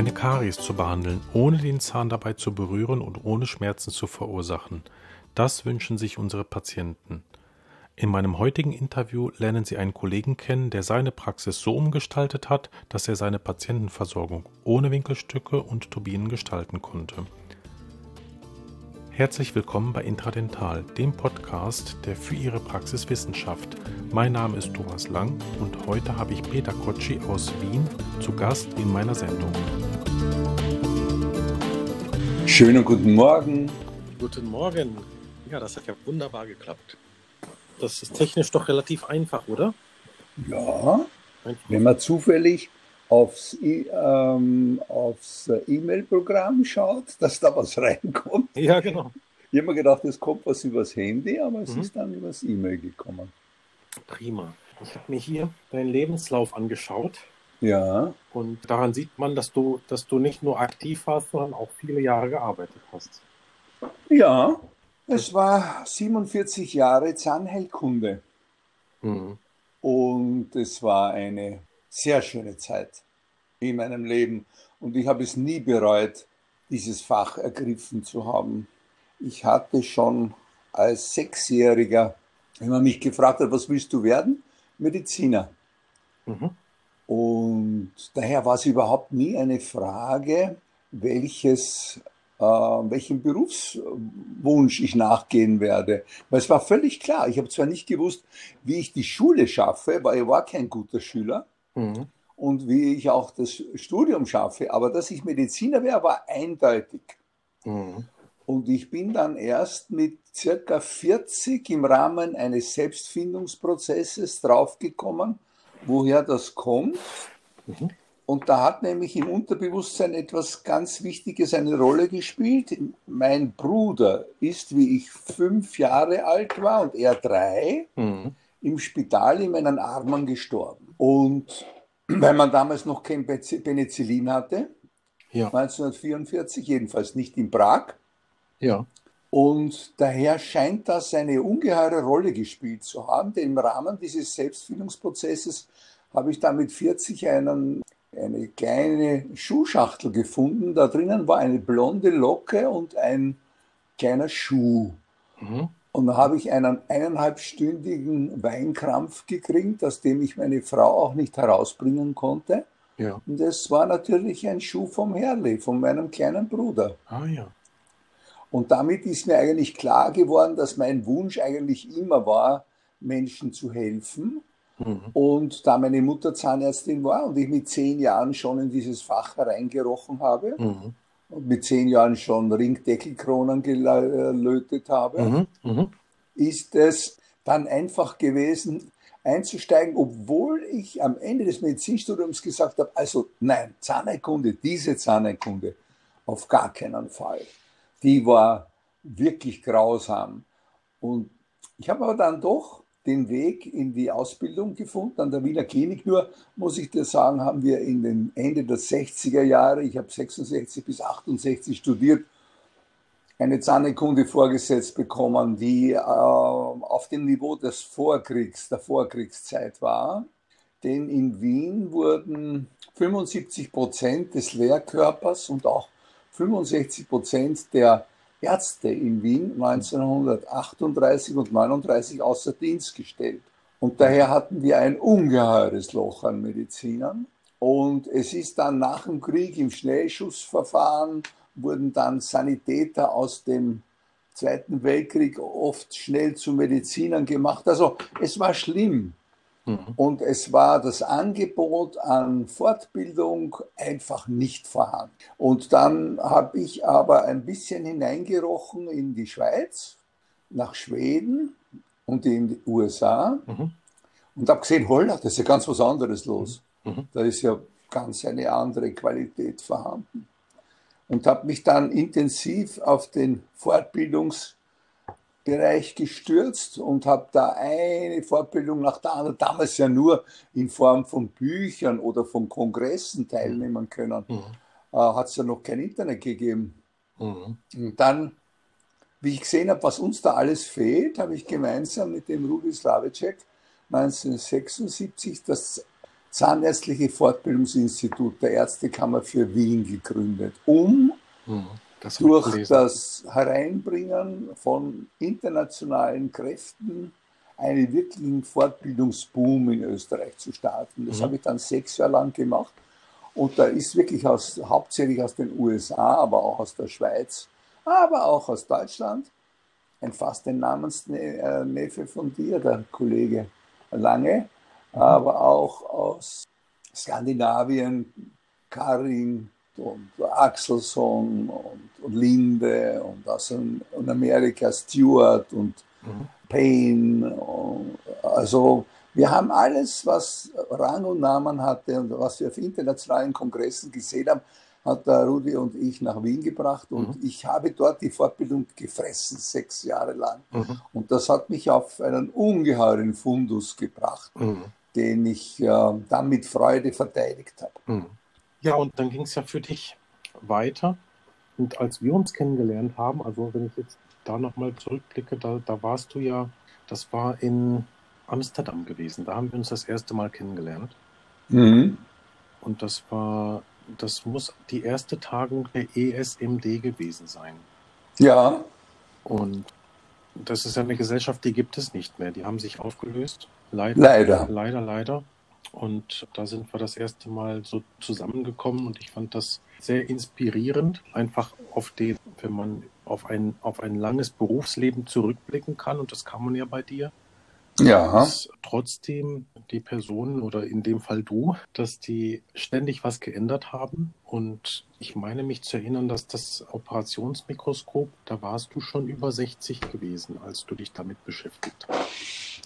Eine Karies zu behandeln, ohne den Zahn dabei zu berühren und ohne Schmerzen zu verursachen, das wünschen sich unsere Patienten. In meinem heutigen Interview lernen Sie einen Kollegen kennen, der seine Praxis so umgestaltet hat, dass er seine Patientenversorgung ohne Winkelstücke und Turbinen gestalten konnte. Herzlich willkommen bei Intradental, dem Podcast, der für Ihre Praxis Wissenschaft. Mein Name ist Thomas Lang und heute habe ich Peter Kotschi aus Wien zu Gast in meiner Sendung. Schönen guten Morgen. Guten Morgen. Ja, das hat ja wunderbar geklappt. Das ist technisch doch relativ einfach, oder? Ja, einfach. wenn man zufällig aufs, ähm, aufs E-Mail-Programm schaut, dass da was reinkommt. Ja, genau. Ich habe mir gedacht, es kommt was übers Handy, aber es mhm. ist dann übers E-Mail gekommen. Prima. Ich habe mir hier deinen Lebenslauf angeschaut. Ja. Und daran sieht man, dass du, dass du nicht nur aktiv warst, sondern auch viele Jahre gearbeitet hast. Ja, es war 47 Jahre Zahnheilkunde. Mhm. Und es war eine sehr schöne Zeit in meinem Leben und ich habe es nie bereut, dieses Fach ergriffen zu haben. Ich hatte schon als Sechsjähriger, wenn man mich gefragt hat, was willst du werden? Mediziner. Mhm. Und daher war es überhaupt nie eine Frage, welches, äh, welchem Berufswunsch ich nachgehen werde. Weil es war völlig klar. Ich habe zwar nicht gewusst, wie ich die Schule schaffe, weil ich war kein guter Schüler. Mhm. Und wie ich auch das Studium schaffe. Aber dass ich Mediziner wäre, war eindeutig. Mhm. Und ich bin dann erst mit circa 40 im Rahmen eines Selbstfindungsprozesses draufgekommen, woher das kommt. Mhm. Und da hat nämlich im Unterbewusstsein etwas ganz Wichtiges eine Rolle gespielt. Mein Bruder ist, wie ich fünf Jahre alt war und er drei, mhm. Im Spital in meinen Armen gestorben. Und weil man damals noch kein Penicillin hatte, ja. 1944, jedenfalls nicht in Prag. Ja. Und daher scheint das eine ungeheure Rolle gespielt zu haben, denn im Rahmen dieses Selbstfindungsprozesses habe ich da mit 40 einen, eine kleine Schuhschachtel gefunden. Da drinnen war eine blonde Locke und ein kleiner Schuh. Mhm. Und da habe ich einen eineinhalbstündigen Weinkrampf gekriegt, aus dem ich meine Frau auch nicht herausbringen konnte. Ja. Und das war natürlich ein Schuh vom Herrli, von meinem kleinen Bruder. Ah ja. Und damit ist mir eigentlich klar geworden, dass mein Wunsch eigentlich immer war, Menschen zu helfen. Mhm. Und da meine Mutter Zahnärztin war und ich mit zehn Jahren schon in dieses Fach hereingerochen habe, mhm mit zehn Jahren schon Ringdeckelkronen gelötet habe, mhm, mh. ist es dann einfach gewesen, einzusteigen, obwohl ich am Ende des Medizinstudiums gesagt habe, also nein, Zahnheilkunde, diese Zahnheilkunde, auf gar keinen Fall. Die war wirklich grausam. Und ich habe aber dann doch den Weg in die Ausbildung gefunden an der Wiener Klinik. Nur muss ich dir sagen, haben wir in den Ende der 60er Jahre, ich habe 66 bis 68 studiert, eine Zahnheilkunde vorgesetzt bekommen, die äh, auf dem Niveau des Vorkriegs, der Vorkriegszeit war. Denn in Wien wurden 75 Prozent des Lehrkörpers und auch 65 Prozent der Ärzte in Wien 1938 und 39 außer Dienst gestellt. Und daher hatten wir ein ungeheures Loch an Medizinern. Und es ist dann nach dem Krieg im Schnellschussverfahren wurden dann Sanitäter aus dem Zweiten Weltkrieg oft schnell zu Medizinern gemacht. Also es war schlimm. Mhm. Und es war das Angebot an Fortbildung einfach nicht vorhanden. Und dann habe ich aber ein bisschen hineingerochen in die Schweiz, nach Schweden und in die USA mhm. und habe gesehen, holla, das ist ja ganz was anderes los. Mhm. mhm. Da ist ja ganz eine andere Qualität vorhanden. Und habe mich dann intensiv auf den Fortbildungs- Bereich gestürzt und habe da eine Fortbildung nach der anderen, damals ja nur in Form von Büchern oder von Kongressen teilnehmen können. Mhm. Äh, Hat es ja noch kein Internet gegeben. Mhm. Und dann, wie ich gesehen habe, was uns da alles fehlt, habe ich gemeinsam mit dem Rudi Slavicek 1976 das Zahnärztliche Fortbildungsinstitut der Ärztekammer für Wien gegründet, um mhm, das durch das Hereinbringen von internationalen Kräften einen wirklichen Fortbildungsboom in Österreich zu starten. Das mhm. habe ich dann sechs Jahre lang gemacht. Und da ist wirklich aus, hauptsächlich aus den USA, aber auch aus der Schweiz, aber auch aus Deutschland, ein fast ein Namensneffe von dir, der Kollege Lange, mhm. aber auch aus Skandinavien, Karin und Axelson und, und Linde und aus Amerika Stewart und mhm. Payne. Also wir haben alles, was Rang und Namen hatte und was wir auf internationalen Kongressen gesehen haben, hat der Rudi und ich nach Wien gebracht und mhm. ich habe dort die Fortbildung gefressen, sechs Jahre lang. Mhm. Und das hat mich auf einen ungeheuren Fundus gebracht, mhm. den ich äh, dann mit Freude verteidigt habe. Ja, und dann ging es ja für dich weiter. Und als wir uns kennengelernt haben, also wenn ich jetzt da nochmal zurückblicke, da, da warst du ja, das war in Amsterdam gewesen. Da haben wir uns das erste Mal kennengelernt. Mhm. Und das war, das muss die erste Tagung der ESMD gewesen sein. Ja. Und das ist ja eine Gesellschaft, die gibt es nicht mehr. Die haben sich aufgelöst. Leider. Leider. Leider, leider. Und da sind wir das erste Mal so zusammengekommen und ich fand das sehr inspirierend, einfach auf den, wenn man auf ein, auf ein langes Berufsleben zurückblicken kann, und das kann man ja bei dir, ja. Dass trotzdem die Personen oder in dem Fall du, dass die ständig was geändert haben. Und ich meine mich zu erinnern, dass das Operationsmikroskop, da warst du schon über 60 gewesen, als du dich damit beschäftigt hast.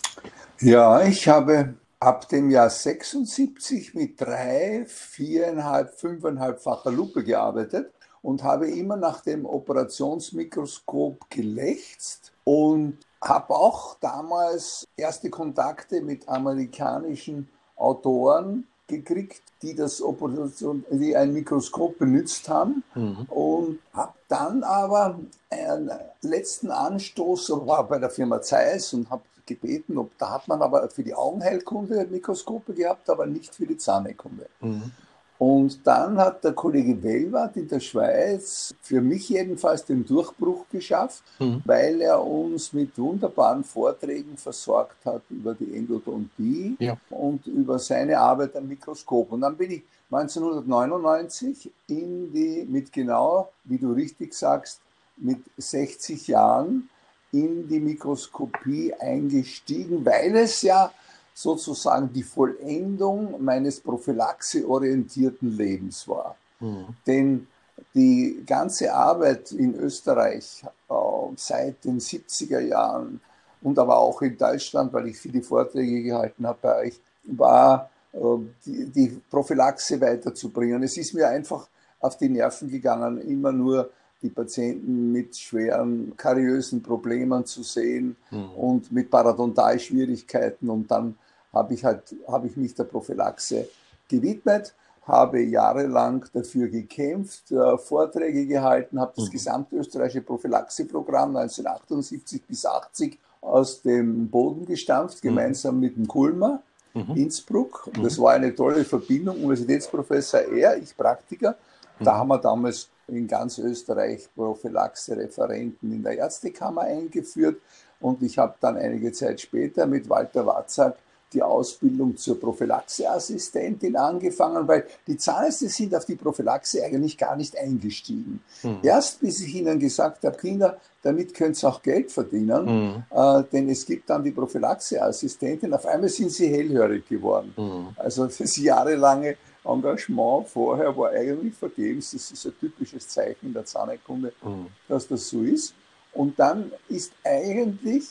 Ja, ich habe ab dem Jahr 76 mit drei, viereinhalb, fünfeinhalbfacher Lupe gearbeitet und habe immer nach dem Operationsmikroskop gelächzt und habe auch damals erste Kontakte mit amerikanischen Autoren gekriegt, die das Operation, die ein Mikroskop benutzt haben mhm. und habe dann aber einen letzten Anstoß war bei der Firma Zeiss und habe gebeten, ob da hat man aber für die Augenheilkunde Mikroskope gehabt, aber nicht für die Zahnheilkunde. Mhm. Und dann hat der Kollege Wellwart in der Schweiz für mich jedenfalls den Durchbruch geschafft, mhm. weil er uns mit wunderbaren Vorträgen versorgt hat über die Endodontie ja. und über seine Arbeit am Mikroskop. Und dann bin ich 1999 in die, mit genau, wie du richtig sagst, mit 60 Jahren in die Mikroskopie eingestiegen, weil es ja sozusagen die Vollendung meines prophylaxeorientierten Lebens war. Mhm. Denn die ganze Arbeit in Österreich äh, seit den 70er Jahren und aber auch in Deutschland, weil ich viele Vorträge gehalten habe bei euch, war äh, die, die Prophylaxe weiterzubringen. Es ist mir einfach auf die Nerven gegangen, immer nur die Patienten mit schweren kariösen Problemen zu sehen mhm. und mit Parodontalschwierigkeiten und dann habe ich, halt, habe ich mich der Prophylaxe gewidmet, habe jahrelang dafür gekämpft, äh, Vorträge gehalten, habe das mhm. gesamtösterreichische Prophylaxeprogramm 1978 bis 80 aus dem Boden gestampft, mhm. gemeinsam mit dem Kulmer. Mhm. Innsbruck. Das mhm. war eine tolle Verbindung. Universitätsprofessor er, ich Praktiker. Da mhm. haben wir damals in ganz Österreich Prophylaxe-Referenten in der Ärztekammer eingeführt. Und ich habe dann einige Zeit später mit Walter Watzak die Ausbildung zur Prophylaxeassistentin angefangen, weil die Zahnärzte sind auf die Prophylaxe eigentlich gar nicht eingestiegen. Mhm. Erst bis ich ihnen gesagt habe, Kinder, damit könnt ihr auch Geld verdienen, mhm. äh, denn es gibt dann die Prophylaxeassistentin. Auf einmal sind sie hellhörig geworden. Mhm. Also das jahrelange Engagement vorher war eigentlich vergebens. Das ist ein typisches Zeichen der Zahnheilkunde, mhm. dass das so ist. Und dann ist eigentlich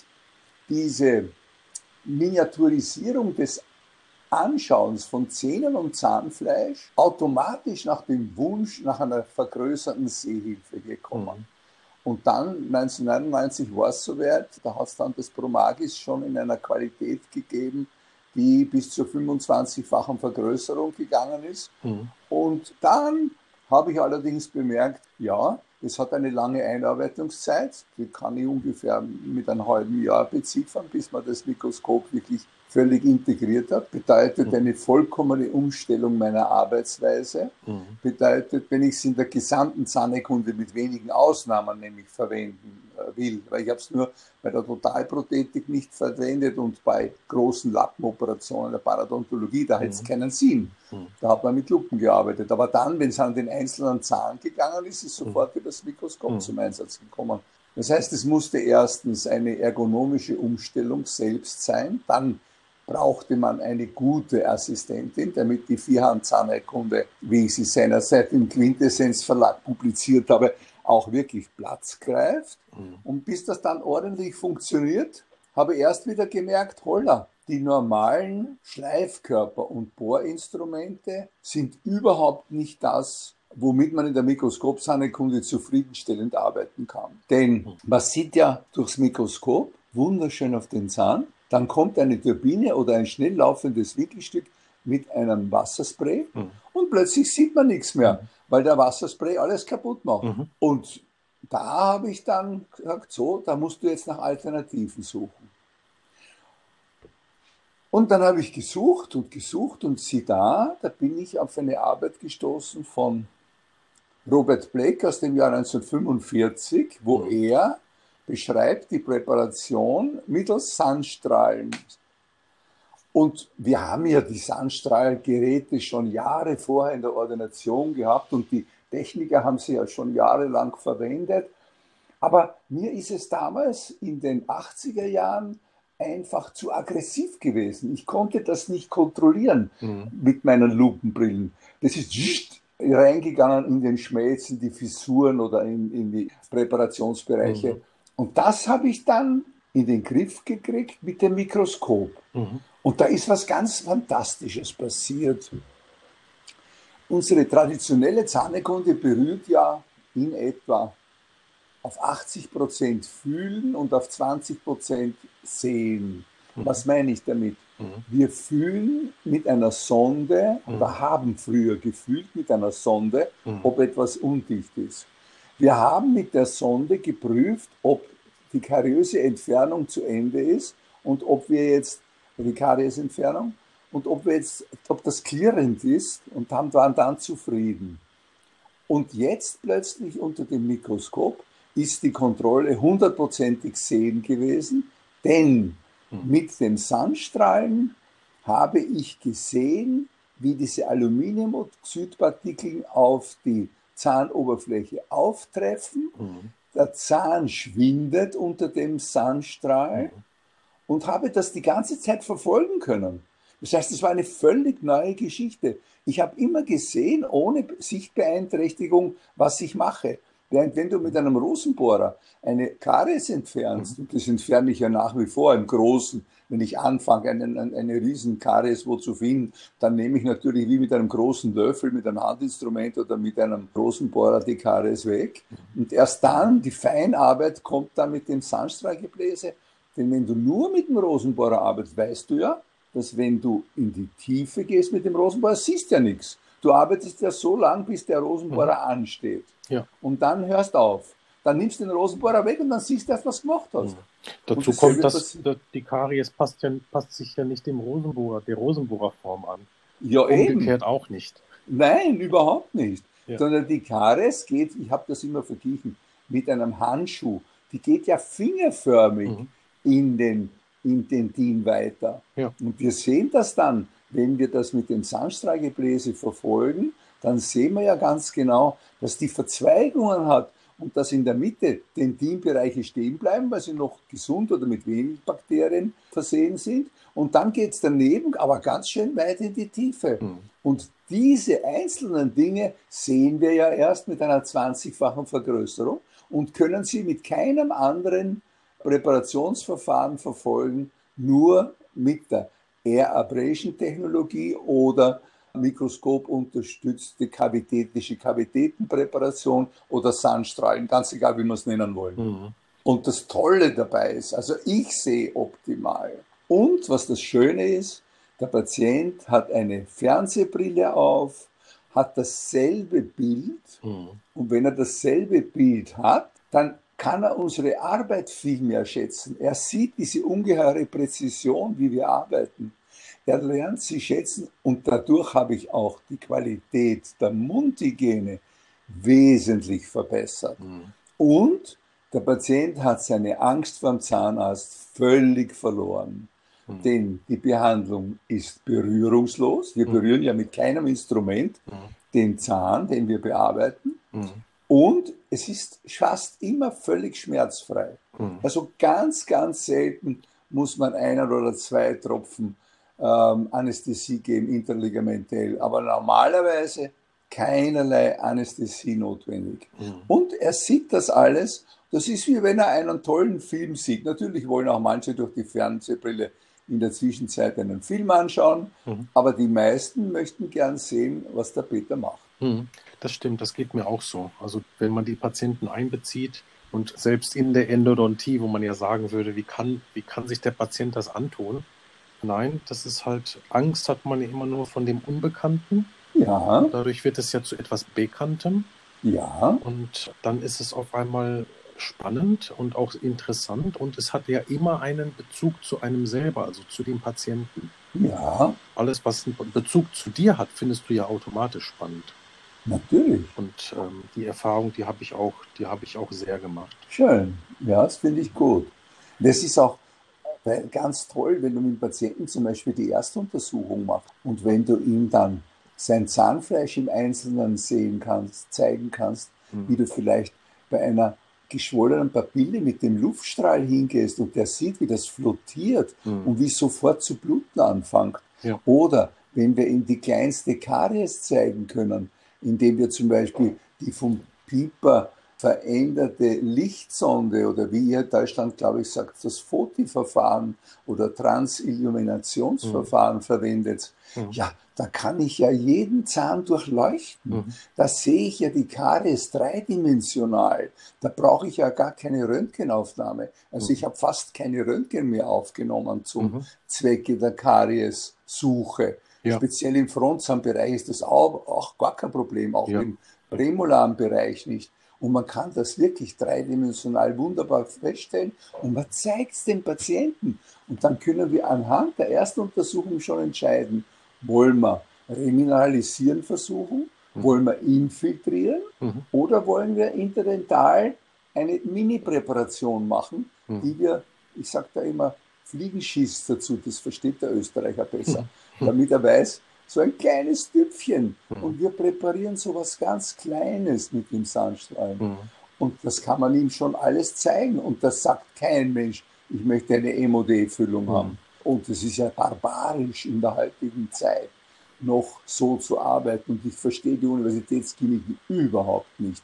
diese Miniaturisierung des Anschauens von Zähnen und Zahnfleisch automatisch nach dem Wunsch nach einer vergrößerten Sehhilfe gekommen. Mhm. Und dann 1999 war es soweit, da hat es dann das Promagis schon in einer Qualität gegeben, die bis zur 25-fachen Vergrößerung gegangen ist. Mhm. Und dann habe ich allerdings bemerkt, ja, Das hat eine lange Einarbeitungszeit, die kann ich ungefähr mit einem halben Jahr beziffern, bis man das Mikroskop wirklich völlig integriert hat, bedeutet mhm. eine vollkommene Umstellung meiner Arbeitsweise, mhm. bedeutet, wenn ich es in der gesamten Zahnekunde mit wenigen Ausnahmen nämlich verwenden will, weil ich habe es nur bei der Totalprothetik nicht verwendet und bei großen Lappenoperationen der Paradontologie, da mhm. hätte es keinen Sinn. Mhm. Da hat man mit Lupen gearbeitet. Aber dann, wenn es an den einzelnen Zahn gegangen ist, ist sofort mhm. wieder das Mikroskop mhm. zum Einsatz gekommen. Das heißt, es musste erstens eine ergonomische Umstellung selbst sein, dann brauchte man eine gute Assistentin, damit die Vierhand-Zahnheilkunde, wie ich sie seinerzeit im Quintessenz Verlag publiziert habe, auch wirklich Platz greift. Mhm. Und bis das dann ordentlich funktioniert, habe ich erst wieder gemerkt, holla, die normalen Schleifkörper und Bohrinstrumente sind überhaupt nicht das, womit man in der Mikroskopsahnekunde zufriedenstellend arbeiten kann. Denn mhm. man sieht ja durchs Mikroskop wunderschön auf den Zahn, dann kommt eine Turbine oder ein schnell laufendes Winkelstück mit einem Wasserspray mhm. und plötzlich sieht man nichts mehr, mhm. weil der Wasserspray alles kaputt macht. Mhm. Und da habe ich dann gesagt, so, da musst du jetzt nach Alternativen suchen. Und dann habe ich gesucht und gesucht und sieh da, da bin ich auf eine Arbeit gestoßen von Robert Blake aus dem Jahr 1945, wo mhm. er beschreibt die Präparation mittels Sandstrahlen. Und wir haben ja die Sandstrahlgeräte schon Jahre vorher in der Ordination gehabt und die Techniker haben sie ja schon jahrelang verwendet. Aber mir ist es damals in den 80er Jahren einfach zu aggressiv gewesen. Ich konnte das nicht kontrollieren mhm. mit meinen Lupenbrillen. Das ist reingegangen in den Schmelz, in die Fissuren oder in, in die Präparationsbereiche. Mhm. Und das habe ich dann in den Griff gekriegt mit dem Mikroskop. Mhm. Und da ist was ganz Fantastisches passiert. Unsere traditionelle Zahnekunde berührt ja in etwa auf 80 Prozent fühlen und auf 20 Prozent sehen. Mhm. Was meine ich damit? Mhm. Wir fühlen mit einer Sonde mhm. oder haben früher gefühlt mit einer Sonde, mhm. ob etwas undicht ist. Wir haben mit der Sonde geprüft, ob die kariöse Entfernung zu Ende ist und ob wir jetzt die Kariesentfernung und ob wir jetzt, ob das klirrend ist und haben, waren dann zufrieden. Und jetzt plötzlich unter dem Mikroskop ist die Kontrolle hundertprozentig sehen gewesen, denn hm. mit den Sandstrahlen habe ich gesehen, wie diese Aluminiumoxidpartikel auf die Zahnoberfläche auftreffen. Mhm. Der Zahn schwindet unter dem Sandstrahl mhm. Und habe das die ganze Zeit verfolgen können. Das heißt, es war eine völlig neue Geschichte. Ich habe immer gesehen, ohne Sichtbeeinträchtigung, was ich mache. Während wenn du mit einem Rosenbohrer eine Karies entfernst, mhm. und das entferne ich ja nach wie vor im Großen, wenn ich anfange, einen, eine, eine riesen Karies wo zu finden, dann nehme ich natürlich wie mit einem großen Löffel, mit einem Handinstrument oder mit einem Rosenbohrer die Karies weg. Mhm. Und erst dann, die Feinarbeit kommt dann mit dem Sandstrahlgebläse. Denn wenn du nur mit dem Rosenbohrer arbeitest, weißt du ja, dass wenn du in die Tiefe gehst mit dem Rosenbohrer, siehst ja nichts. Du arbeitest ja so lang, bis der Rosenbohrer mhm. ansteht. Ja. Und dann hörst auf. Dann nimmst du den Rosenbohrer weg und dann siehst du erst, was du gemacht hast. Mhm. Dazu kommt, dass die Karies passt, ja, passt sich ja nicht dem Rosenbohrer, der Rosenbohrerform an. Ja, Umgekehrt eben. auch nicht. Nein, überhaupt nicht. Ja. Sondern die Karies geht, ich habe das immer verglichen, mit einem Handschuh. Die geht ja fingerförmig mhm. In den, in den DIN weiter. Ja. Und wir sehen das dann, wenn wir das mit dem Sandstrahlgebläse verfolgen, dann sehen wir ja ganz genau, dass die Verzweigungen hat und dass in der Mitte Dentinbereiche stehen bleiben, weil sie noch gesund oder mit wenig Bakterien versehen sind. Und dann geht es daneben, aber ganz schön weit in die Tiefe. Mhm. Und diese einzelnen Dinge sehen wir ja erst mit einer 20-fachen Vergrößerung und können sie mit keinem anderen Präparationsverfahren verfolgen, nur mit der Air Abrasion Technologie oder Mikroskop unterstützte kavitätische Kavitätenpräparation oder Sandstrahlen, ganz egal, wie wir es nennen wollen. Mhm. Und das Tolle dabei ist, also ich sehe optimal. Und was das Schöne ist, der Patient hat eine Fernsehbrille auf, hat dasselbe Bild mhm. und wenn er dasselbe Bild hat, dann kann er unsere Arbeit viel mehr schätzen. Er sieht diese ungeheure Präzision, wie wir arbeiten. Er lernt sie schätzen und dadurch habe ich auch die Qualität der Mundhygiene wesentlich verbessert. Mhm. Und der Patient hat seine Angst vor dem Zahnarzt völlig verloren. Mhm. Denn die Behandlung ist berührungslos. Wir mhm. berühren ja mit keinem Instrument mhm. den Zahn, den wir bearbeiten. Und es ist fast immer völlig schmerzfrei. Mhm. Also ganz, ganz selten muss man einen oder zwei Tropfen ähm, Anästhesie geben, interligamentell. Aber normalerweise keinerlei Anästhesie notwendig. Mhm. Und er sieht das alles. Das ist wie wenn er einen tollen Film sieht. Natürlich wollen auch manche durch die Fernsehbrille in der Zwischenzeit einen Film anschauen, mhm. aber die meisten möchten gern sehen, was der Peter macht. Mhm. Das stimmt, das geht mir auch so. Also wenn man die Patienten einbezieht und selbst in der Endodontie, wo man ja sagen würde, wie kann, wie kann sich der Patient das antun? Nein, das ist halt, Angst hat man ja immer nur von dem Unbekannten. Ja. Dadurch wird es ja zu etwas Bekanntem. Ja. Und dann ist es auf einmal spannend und auch interessant und es hat ja immer einen Bezug zu einem selber, also zu dem Patienten. Ja. Alles, was einen Bezug zu dir hat, findest du ja automatisch spannend. Natürlich. Und ähm, die Erfahrung, die habe ich auch, die habe ich auch sehr gemacht. Schön. Ja, das finde ich gut. Das ist auch ganz toll, wenn du mit dem Patienten zum Beispiel die Erstuntersuchung machst und wenn du ihm dann sein Zahnfleisch im Einzelnen sehen kannst, zeigen kannst, mhm. wie du vielleicht bei einer geschwollenen Papille mit dem Luftstrahl hingehst und der sieht, wie das flottiert mhm. und wie es sofort zu bluten anfängt. Ja. Oder wenn wir ihm die kleinste Karies zeigen können, indem wir zum Beispiel die vom Pieper veränderte Lichtsonde oder wie ihr in Deutschland, glaube ich, sagt, das FOTI-Verfahren oder Transilluminationsverfahren mhm. verwendet. Mhm. Ja, da kann ich ja jeden Zahn durchleuchten. Mhm. Da sehe ich ja die Karies dreidimensional. Da brauche ich ja gar keine Röntgenaufnahme. Also mhm. ich habe fast keine Röntgen mehr aufgenommen zum mhm. Zwecke der Karies-Suche. Ja. Speziell im Frontzahnbereich ist das auch, auch gar kein Problem, auch ja. im prämolaren Bereich nicht. Und man kann das wirklich dreidimensional wunderbar feststellen und man zeigt es dem Patienten. Und dann können wir anhand der ersten Untersuchung schon entscheiden, wollen wir remineralisieren versuchen, mhm. wollen wir infiltrieren mhm. oder wollen wir interdental eine Mini-Präparation machen, mhm. die wir, ich sage da immer, Fliegenschiss dazu, das versteht der Österreicher besser, mhm. Damit er weiß, so ein kleines Tüpfchen. Mhm. Und wir präparieren so was ganz Kleines mit dem Sandstrahlen. Mhm. Und das kann man ihm schon alles zeigen. Und das sagt kein Mensch, ich möchte eine MOD-Füllung mhm. haben. Und es ist ja barbarisch in der heutigen Zeit, noch so zu arbeiten. Und ich verstehe die Universitätskliniken überhaupt nicht,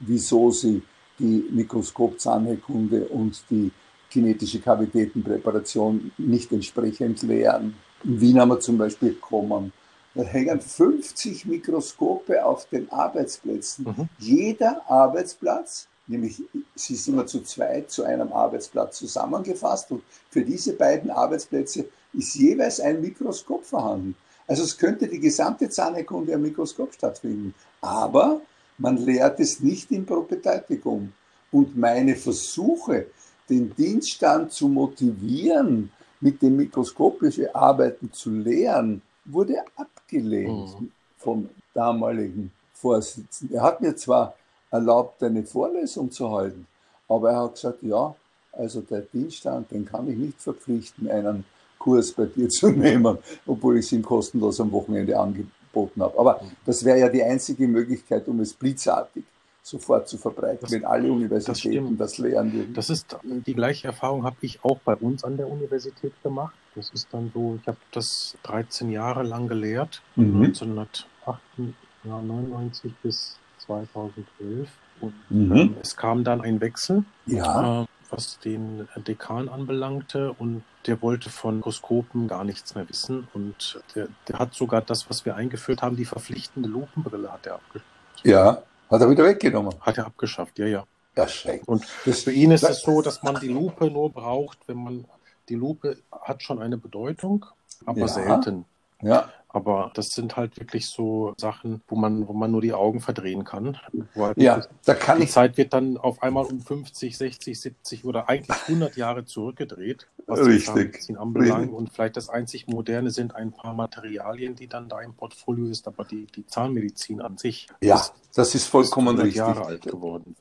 wieso sie die Mikroskopzahnheilkunde und die kinetische Kavitätenpräparation nicht entsprechend lehren. In Wien haben wir zum Beispiel bekommen, da hängen 50 Mikroskope auf den Arbeitsplätzen. Mhm. Jeder Arbeitsplatz, nämlich sie sind immer zu zweit zu einem Arbeitsplatz zusammengefasst und für diese beiden Arbeitsplätze ist jeweils ein Mikroskop vorhanden. Also es könnte die gesamte Zahnerkunde am Mikroskop stattfinden. Aber man lehrt es nicht im Propädeutikum. Und meine Versuche, den Dienststand zu motivieren, mit dem mikroskopischen Arbeiten zu lehren, wurde abgelehnt mhm. vom damaligen Vorsitzenden. Er hat mir zwar erlaubt, eine Vorlesung zu halten, aber er hat gesagt, ja, also der Dienststand, den kann ich nicht verpflichten, einen Kurs bei dir zu nehmen, obwohl ich es ihm kostenlos am Wochenende angeboten habe. Aber mhm. das wäre ja die einzige Möglichkeit, um es blitzartig sofort zu verbreiten, das, wenn alle Universitäten das, das lehren würden. Das ist die gleiche Erfahrung habe ich auch bei uns an der Universität gemacht. Das ist dann so, ich habe das 13 Jahre lang gelehrt, mhm. 1999 bis 2011. Und mhm. ähm, es kam dann ein Wechsel, ja. äh, was den Dekan anbelangte und der wollte von Mikroskopen gar nichts mehr wissen und der, der hat sogar das, was wir eingeführt haben, die verpflichtende Lupenbrille hat er abgeschafft. Ja, hat er wieder weggenommen. Hat er abgeschafft, ja, ja. Erschreckend. Und das, für ihn ist es so, dass man die Lupe nur braucht, wenn man, die Lupe hat schon eine Bedeutung, aber ja. selten. Ja. Aber das sind halt wirklich so Sachen, wo man, wo man nur die Augen verdrehen kann. Halt ja, da kann die ich. Die Zeit wird dann auf einmal um 50, 60, 70 oder eigentlich 100 Jahre zurückgedreht, was Richtig. anbelangt. Und vielleicht das einzig Moderne sind ein paar Materialien, die dann da im Portfolio ist, aber die, die Zahnmedizin an sich. Ja, ist, das ist vollkommen ist richtig. Jahre alt geworden.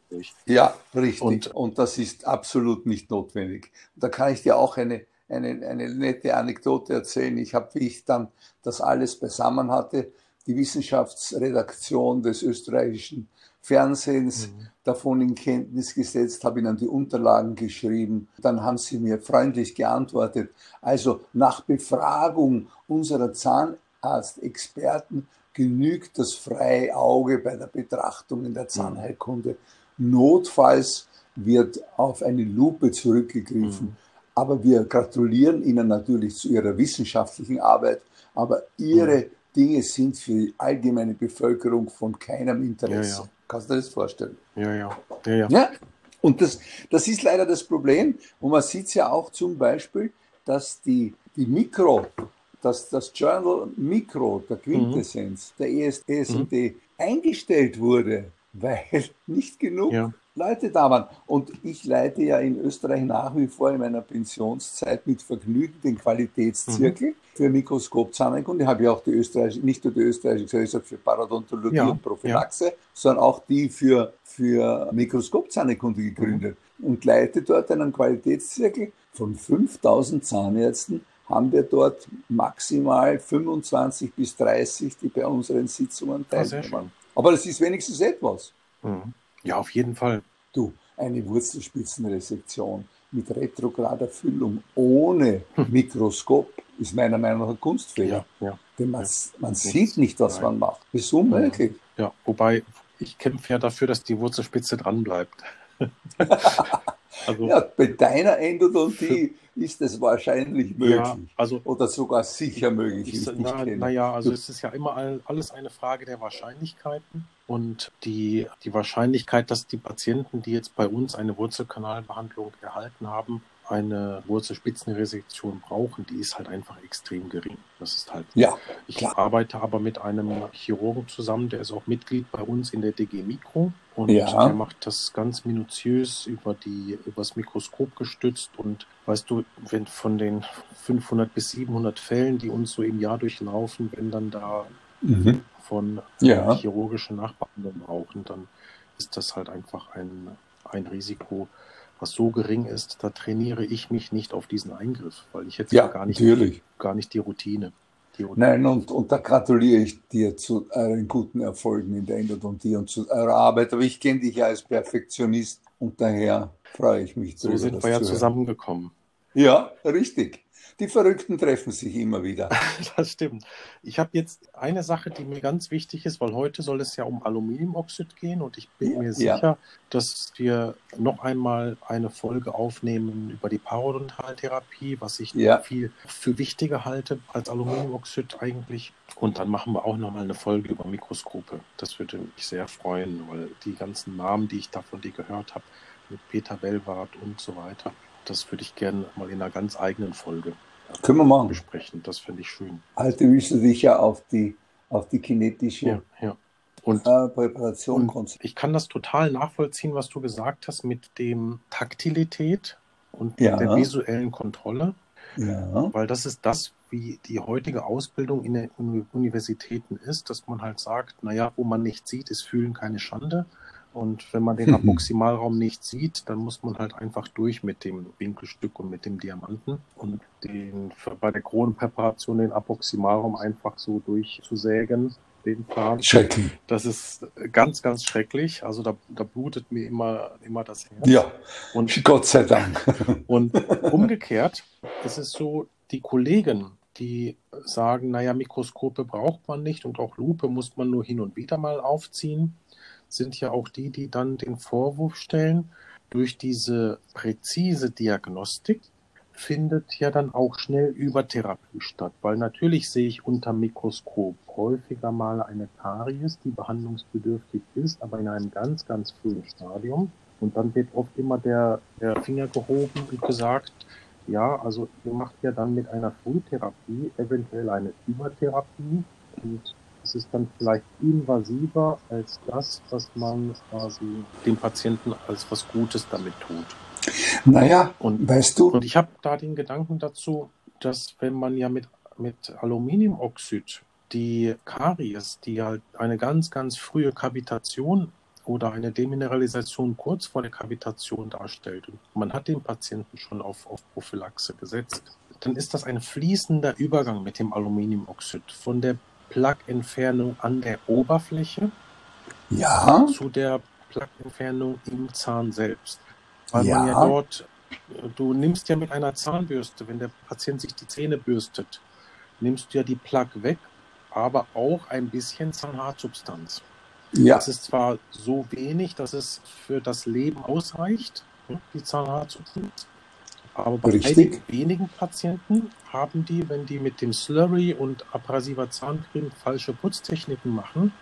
Ja, richtig. Und, und das ist absolut nicht notwendig. Da kann ich dir auch eine eine, eine nette Anekdote erzählen. Ich habe, wie ich dann das alles beisammen hatte, die Wissenschaftsredaktion des österreichischen Fernsehens mhm. davon in Kenntnis gesetzt, habe ihnen die Unterlagen geschrieben. Dann haben sie mir freundlich geantwortet. Also nach Befragung unserer Zahnarztexperten genügt das freie Auge bei der Betrachtung in der mhm. Zahnheilkunde. Notfalls wird auf eine Lupe zurückgegriffen. Mhm. Aber wir gratulieren Ihnen natürlich zu Ihrer wissenschaftlichen Arbeit, aber Ihre mhm. Dinge sind für die allgemeine Bevölkerung von keinem Interesse. Ja, ja. Kannst du dir das vorstellen? Ja, ja. ja, ja. ja? Und das, das ist leider das Problem. Und man sieht es ja auch zum Beispiel, dass die, die Mikro, dass das Journal Mikro der Quintessenz, mhm. der ES, ESMD, mhm. eingestellt wurde, weil nicht genug ja. Leute da waren. Und ich leite ja in Österreich nach wie vor in meiner Pensionszeit mit Vergnügen den Qualitätszirkel mhm. für Mikroskopzahnheilkunde. Ich habe ja auch die österreichische, nicht nur die österreichische Gesellschaft für Parodontologie ja. und Prophylaxe, ja. sondern auch die für, für Mikroskopzahnheilkunde gegründet. Mhm. Und leite dort einen Qualitätszirkel von 5000 Zahnärzten haben wir dort maximal 25 bis 30, die bei unseren Sitzungen ah, teilnehmen. Aber das ist wenigstens etwas. Mhm. Ja, auf jeden Fall. Du, eine Wurzelspitzenresektion mit retrograder Füllung ohne hm. Mikroskop ist meiner Meinung nach ein Kunstfehler. Ja, ja, Denn man, ja. man sieht nicht, was Nein. man macht. Das ist unmöglich. Ja, wobei ich kämpfe ja dafür, dass die Wurzelspitze dran bleibt. also, ja, bei deiner Endodontie ist es wahrscheinlich möglich. Ja, also, oder sogar sicher möglich. Ich, Naja, na also es ist ja immer alles eine Frage der Wahrscheinlichkeiten. Und die, die Wahrscheinlichkeit, dass die Patienten, die jetzt bei uns eine Wurzelkanalbehandlung erhalten haben, eine Wurzelspitzenresektion brauchen, die ist halt einfach extrem gering. Das ist halt. Ja. Ich klar. arbeite aber mit einem Chirurgen zusammen, der ist auch Mitglied bei uns in der DG Mikro und ja. der macht das ganz minutiös über die übers Mikroskop gestützt und weißt du, wenn von den 500 bis 700 Fällen, die uns so im Jahr durchlaufen, wenn dann da mhm. von ja. chirurgischen Nachbehandlungen brauchen, dann ist das halt einfach ein, ein Risiko, was so gering ist, da trainiere ich mich nicht auf diesen Eingriff, weil ich jetzt ja, gar, nicht, natürlich. gar nicht die Routine. die Routine. Nein, und, und da gratuliere ich dir zu euren guten Erfolgen in der Endodontie und zu eurer Arbeit. Aber ich kenne dich ja als Perfektionist und daher freue ich mich. So sind wir ja zusammengekommen. Ja, richtig. Die Verrückten treffen sich immer wieder. Das stimmt. Ich habe jetzt eine Sache, die mir ganz wichtig ist, weil heute soll es ja um Aluminiumoxid gehen und ich bin ja, mir sicher, ja. dass wir noch einmal eine Folge aufnehmen über die Parodontaltherapie, was ich ja. viel für wichtiger halte als Aluminiumoxid eigentlich. Und dann machen wir auch noch mal eine Folge über Mikroskope. Das würde mich sehr freuen, weil die ganzen Namen, die ich da von dir gehört habe, mit Peter Wellwart und so weiter, das würde ich gerne mal in einer ganz eigenen Folge können wir machen. besprechen. Das finde ich schön. Alte willst du dich ja auf die, auf die kinetische ja, ja. Und, äh, Präparation konzentrieren. Ich kann das total nachvollziehen, was du gesagt hast mit dem Taktilität und ja. der visuellen Kontrolle. Ja. Weil das ist das, wie die heutige Ausbildung in den Universitäten ist, dass man halt sagt, naja, wo man nicht sieht, ist Fühlen keine Schande. Und wenn man den Approximalraum nicht sieht, dann muss man halt einfach durch mit dem Winkelstück und mit dem Diamanten und den, bei der Kronenpräparation den Approximalraum einfach so durchzusägen, den Plan. Schrecklich. Das ist ganz, ganz schrecklich. Also da, da blutet mir immer, immer das Herz. Ja, und, Gott sei Dank. Und umgekehrt ist es so, die Kollegen, die sagen, naja, Mikroskope braucht man nicht und auch Lupe muss man nur hin und wieder mal aufziehen sind ja auch die, die dann den Vorwurf stellen, durch diese präzise Diagnostik findet ja dann auch schnell Übertherapie statt, weil natürlich sehe ich unter Mikroskop häufiger mal eine Karies, die behandlungsbedürftig ist, aber in einem ganz, ganz frühen Stadium. Und dann wird oft immer der, der Finger gehoben und gesagt, ja, also ihr macht ja dann mit einer Frühtherapie eventuell eine Übertherapie und es ist dann vielleicht invasiver als das, was man quasi dem Patienten als was Gutes damit tut. Naja, und, weißt du. Und ich habe da den Gedanken dazu, dass wenn man ja mit, mit Aluminiumoxid die Karies, die halt eine ganz, ganz frühe Kavitation oder eine Demineralisation kurz vor der Kavitation darstellt und man hat den Patienten schon auf, auf Prophylaxe gesetzt, dann ist das ein fließender Übergang mit dem Aluminiumoxid von der Plug-Entfernung an der Oberfläche ja. zu der Plug-Entfernung im Zahn selbst. Weil ja. man ja dort, du nimmst ja mit einer Zahnbürste, wenn der Patient sich die Zähne bürstet, nimmst du ja die Plug weg, aber auch ein bisschen Zahnhartsubstanz. Ja. Das ist zwar so wenig, dass es für das Leben ausreicht, ne, die Zahnhartsubstanz, aber bei Richtig. wenigen Patienten haben die, wenn die mit dem Slurry und abrasiver Zahncreme falsche Putztechniken machen,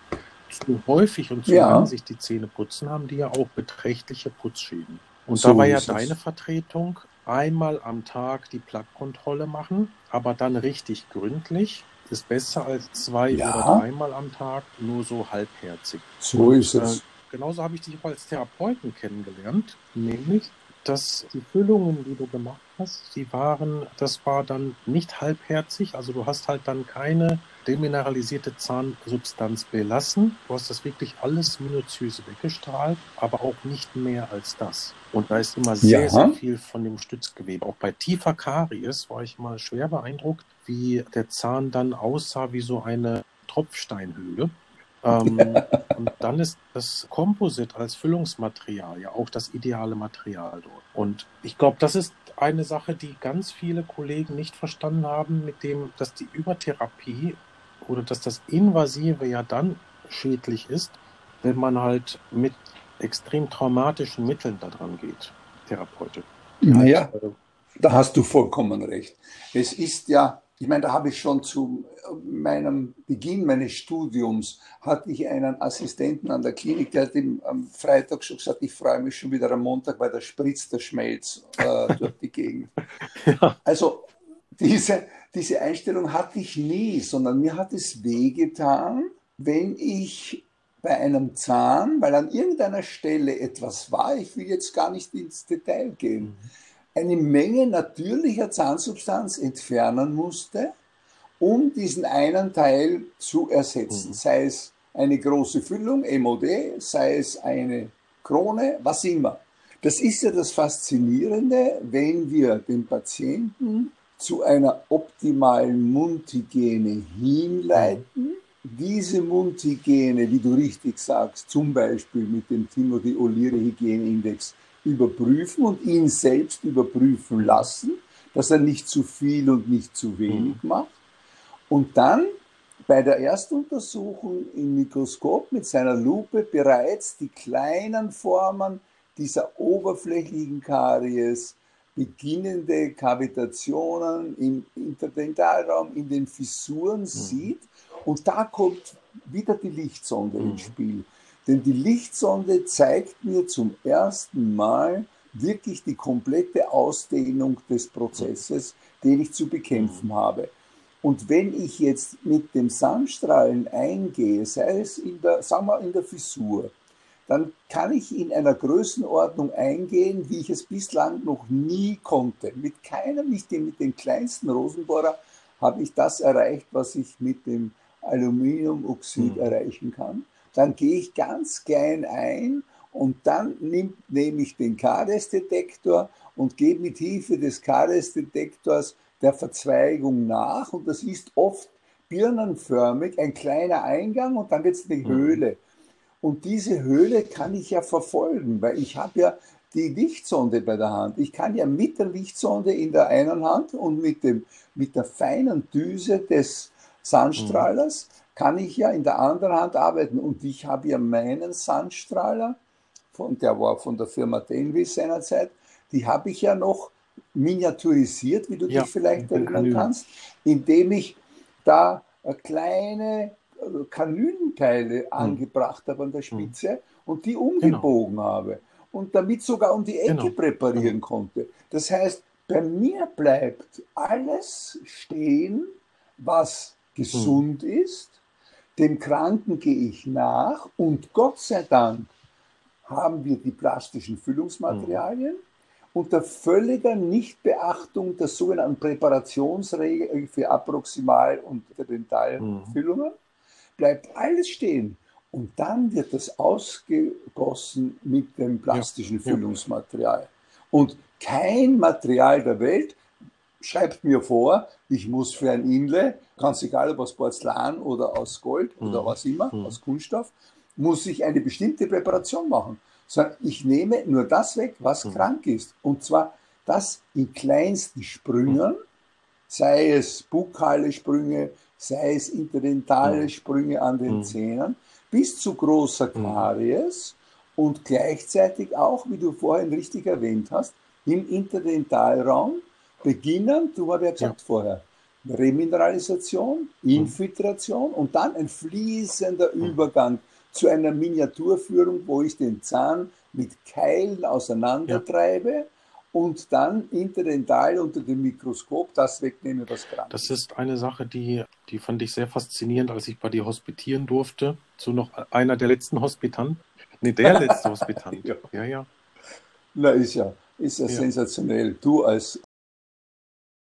zu häufig und zu ja. lange sich die Zähne putzen, haben die ja auch beträchtliche Putzschäden. Und so da war ja deine es. Vertretung einmal am Tag die Plaquekontrolle machen, aber dann richtig gründlich. Ist besser als zwei ja. oder dreimal am Tag, nur so halbherzig. So und, ist es. Äh, genauso habe ich dich auch als Therapeuten kennengelernt, nämlich dass die Füllungen, die du gemacht hast, die waren, das war dann nicht halbherzig, also du hast halt dann keine demineralisierte Zahnsubstanz belassen. Du hast das wirklich alles minutiös weggestrahlt, aber auch nicht mehr als das. Und da ist immer sehr, ja. sehr viel von dem Stützgewebe. Auch bei tiefer Karies war ich mal schwer beeindruckt, wie der Zahn dann aussah wie so eine Tropfsteinhöhle. Ähm, und dann ist das Composite als Füllungsmaterial ja auch das ideale Material dort. Und ich glaube, das ist eine Sache, die ganz viele Kollegen nicht verstanden haben, mit dem, dass die Übertherapie oder dass das Invasive ja dann schädlich ist, wenn man halt mit extrem traumatischen Mitteln daran geht, therapeutisch. Naja, da hast du vollkommen recht. Es ist ja ich meine, da habe ich schon zu meinem Beginn meines Studiums, hatte ich einen Assistenten an der Klinik, der hat am Freitag schon gesagt, ich freue mich schon wieder am Montag, weil da spritzt der Schmelz äh, durch die Gegend. Ja. Also diese, diese Einstellung hatte ich nie, sondern mir hat es wehgetan, wenn ich bei einem Zahn, weil an irgendeiner Stelle etwas war, ich will jetzt gar nicht ins Detail gehen, mhm eine Menge natürlicher Zahnsubstanz entfernen musste, um diesen einen Teil zu ersetzen. Mhm. Sei es eine große Füllung, MOD, sei es eine Krone, was immer. Das ist ja das Faszinierende, wenn wir den Patienten zu einer optimalen Mundhygiene hinleiten. Diese Mundhygiene, wie du richtig sagst, zum Beispiel mit dem Timothy O'Leary Hygieneindex, überprüfen und ihn selbst überprüfen lassen, dass er nicht zu viel und nicht zu wenig mhm. macht. Und dann bei der Erstuntersuchung im Mikroskop mit seiner Lupe bereits die kleinen Formen dieser oberflächlichen Karies, beginnende Kavitationen im Interdentalraum, in den Fissuren mhm. sieht. Und da kommt wieder die Lichtsonde mhm. ins Spiel. Denn die Lichtsonde zeigt mir zum ersten Mal wirklich die komplette Ausdehnung des Prozesses, den ich zu bekämpfen habe. Und wenn ich jetzt mit dem Sandstrahlen eingehe, sei es in der, sagen wir in der Fissur, dann kann ich in einer Größenordnung eingehen, wie ich es bislang noch nie konnte. Mit keinem, nicht mit dem kleinsten Rosenbohrer, habe ich das erreicht, was ich mit dem Aluminiumoxid mhm. erreichen kann dann gehe ich ganz klein ein und dann nehme nehm ich den Karies-Detektor und gehe mit Hilfe des Karies-Detektors der Verzweigung nach und das ist oft birnenförmig, ein kleiner Eingang und dann wird es eine mhm. Höhle. Und diese Höhle kann ich ja verfolgen, weil ich habe ja die Lichtsonde bei der Hand. Ich kann ja mit der Lichtsonde in der einen Hand und mit, dem, mit der feinen Düse des Sandstrahlers kann ich ja in der anderen Hand arbeiten. Und ich habe ja meinen Sandstrahler, von, der war von der Firma Denvis seinerzeit, die habe ich ja noch miniaturisiert, wie du ja, dich vielleicht erinnern kannst, indem ich da kleine äh, Kanülenteile mhm. angebracht habe an der Spitze mhm. und die umgebogen genau. habe und damit sogar um die Ecke genau. präparieren genau. konnte. Das heißt, Bei mir bleibt alles stehen, was gesund hm. ist. Dem Kranken gehe ich nach und Gott sei Dank haben wir die plastischen Füllungsmaterialien. Hm unter völliger Nichtbeachtung der sogenannten Präparationsregel für Approximal- und Dentalfüllungen, bleibt alles stehen. Und dann wird das ausgegossen mit dem plastischen ja, Füllungsmaterial. Und kein Material der Welt schreibt mir vor, ich muss für ein Inle, ganz egal ob aus Porzellan oder aus Gold mhm. oder was immer, mhm. aus Kunststoff, muss ich eine bestimmte Präparation machen sondern ich nehme nur das weg, was mhm. krank ist. Und zwar das in kleinsten Sprüngen, mhm. sei es bukale Sprünge, sei es interdentale mhm. Sprünge an den mhm. Zähnen, bis zu großer. Karies und gleichzeitig auch, wie du vorhin richtig erwähnt hast, im Interdentalraum beginnen, du hast ja gesagt vorher, Remineralisation. Infiltration und dann ein fließender Übergang zu einer Miniaturführung, wo ich den Zahn mit Keilen auseinandertreibe ja. und dann interdental unter dem Mikroskop das wegnehme, was krank Das ist eine Sache, die, die fand ich sehr faszinierend, als ich bei dir hospitieren durfte. So noch einer der letzten Hospitanten. Nee, der letzte Hospitant. ja. ja, ja. Na, ist ja, ist ja, ja. sensationell. Du als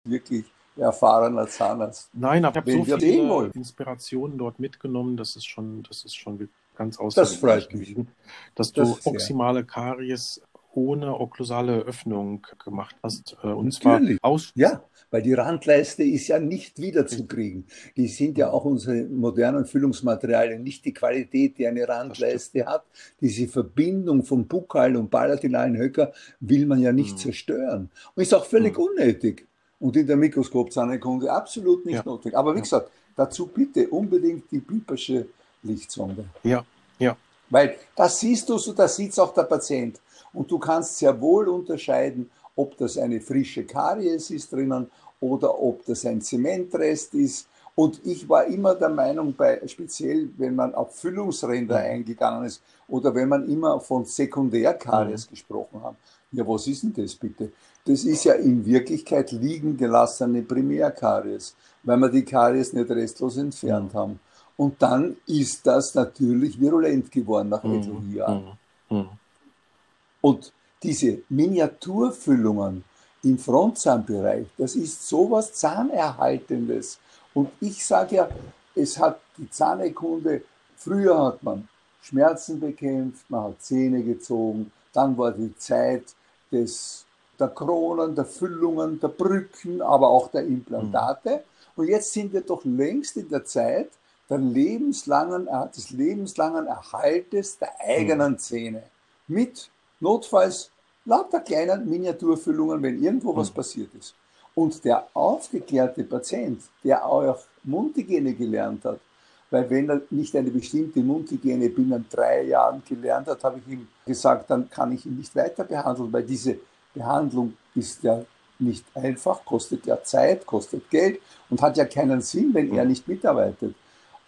wirklich erfahrener Zahnarzt. Nein, aber ich habe so viele Inspirationen dort mitgenommen, das ist schon, das ist schon ganz außergewöhnlich gewesen, dass das du proximale Karies ohne okklusale Öffnung gemacht hast. Äh, und Natürlich. zwar aus. Ja, weil die Randleiste ist ja nicht wiederzukriegen. Die sind ja auch unsere modernen Füllungsmaterialien nicht die Qualität, die eine Randleiste hat. Diese Verbindung von Bukal und palatinalen Höcker will man ja nicht mhm. zerstören. Und ist auch völlig mhm. unnötig. Und in der Mikroskopzahnheilkunde absolut nicht ja. notwendig. Aber wie ja. gesagt, dazu bitte unbedingt die Pipersche Lichtsonde. Ja, ja. Weil das siehst du so, das sieht auch der Patient. Und du kannst sehr wohl unterscheiden, ob das eine frische Karies ist drinnen oder ob das ein Zementrest ist. Und ich war immer der Meinung, bei, speziell wenn man auf Füllungsränder mhm. eingegangen ist oder wenn man immer von Sekundärkaries mhm. gesprochen hat. Ja, was ist denn das bitte? Das ist ja in Wirklichkeit liegen gelassene Primärkaries, weil wir die Karies nicht restlos entfernt mhm. haben. Und dann ist das natürlich virulent geworden nach mhm. etlichen Jahren. Mhm. mhm. Und diese Miniaturfüllungen im Frontzahnbereich, das ist sowas Zahnerhaltendes. Und ich sage ja, es hat die Zahnekunde, früher hat man Schmerzen bekämpft, man hat Zähne gezogen, dann war die Zeit des, der Kronen, der Füllungen, der Brücken, aber auch der Implantate. Mhm. Und jetzt sind wir doch längst in der Zeit, der lebenslangen, des lebenslangen Erhaltes der eigenen mhm. Zähne. Mit notfalls lauter kleinen Miniaturfüllungen, wenn irgendwo was mhm. passiert ist. Und der aufgeklärte Patient, der auch Mundhygiene gelernt hat, weil wenn er nicht eine bestimmte Mundhygiene binnen drei Jahren gelernt hat, habe ich ihm gesagt, dann kann ich ihn nicht weiter behandeln, weil diese Behandlung ist ja nicht einfach, kostet ja Zeit, kostet Geld und hat ja keinen Sinn, wenn er mhm. nicht mitarbeitet.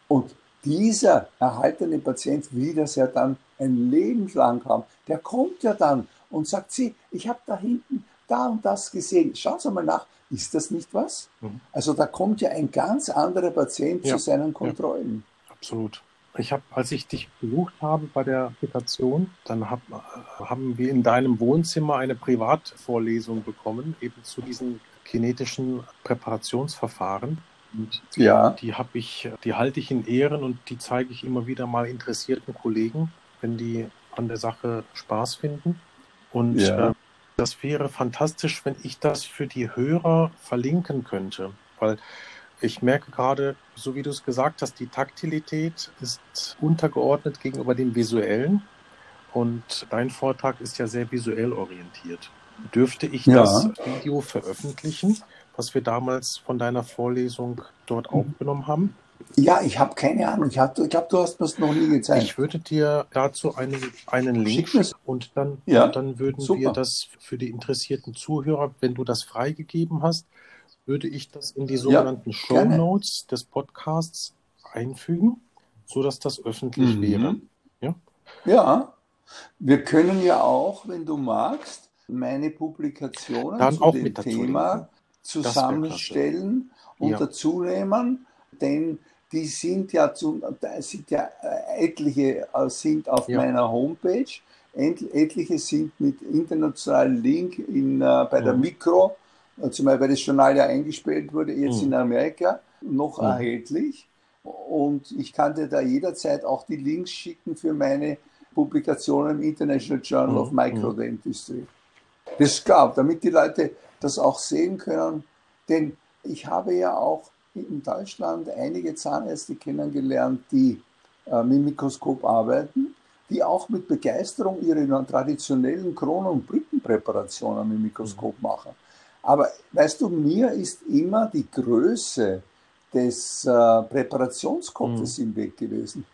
Und dieser erhaltene Patient will das ja dann ein Leben lang haben. Der kommt ja dann und sagt, Sie, ich habe da hinten da und das gesehen. Schauen Sie mal nach, ist das nicht was? Mhm. Also da kommt ja ein ganz anderer Patient ja. zu seinen Kontrollen. Ja, absolut. Ich habe, als ich dich besucht habe bei der Applikation, dann hab, haben wir in deinem Wohnzimmer eine Privatvorlesung bekommen, eben zu diesen kinetischen Präparationsverfahren. Und ja. die habe ich, die halte ich in Ehren und die zeige ich immer wieder mal interessierten Kollegen, wenn die an der Sache Spaß finden. Und ja. äh, das wäre fantastisch, wenn ich das für die Hörer verlinken könnte, weil ich merke gerade, so wie du es gesagt hast, die Taktilität ist untergeordnet gegenüber dem Visuellen und dein Vortrag ist ja sehr visuell orientiert. Dürfte ich ja. das Video veröffentlichen? was wir damals von deiner Vorlesung dort mhm. aufgenommen haben? Ja, ich habe keine Ahnung. Ich, ich glaube, du hast mir es noch nie gezeigt. Ich würde dir dazu einen, einen Link schicken und dann, ja, dann würden super. wir das für die interessierten Zuhörer, wenn du das freigegeben hast, würde ich das in die sogenannten ja, Show Notes des Podcasts einfügen, sodass das öffentlich mhm. wäre. Ja? ja, wir können ja auch, wenn du magst, meine Publikationen Dann zu dem Thema zusammenstellen und Ja. dazu nehmen, denn die sind ja, zu, sind ja äh, etliche äh, sind auf Ja. meiner Homepage, etliche sind mit internationalen Link in, äh, bei der Mhm. Mikro, äh, zumal weil das Journal ja eingespielt wurde, jetzt Mhm. in Amerika, noch Mhm. erhältlich. Und ich kann dir da jederzeit auch die Links schicken für meine Publikationen im International Journal Mhm. of Microdentistry. Das klar, damit die Leute das auch sehen können. Denn ich habe ja auch in Deutschland einige Zahnärzte kennengelernt, die äh, mit dem Mikroskop arbeiten, die auch mit Begeisterung ihre traditionellen Kronen- und Brückenpräparationen dem Mikroskop machen. Aber weißt du, mir ist immer die Größe des äh, Präparationskopfes im Weg gewesen.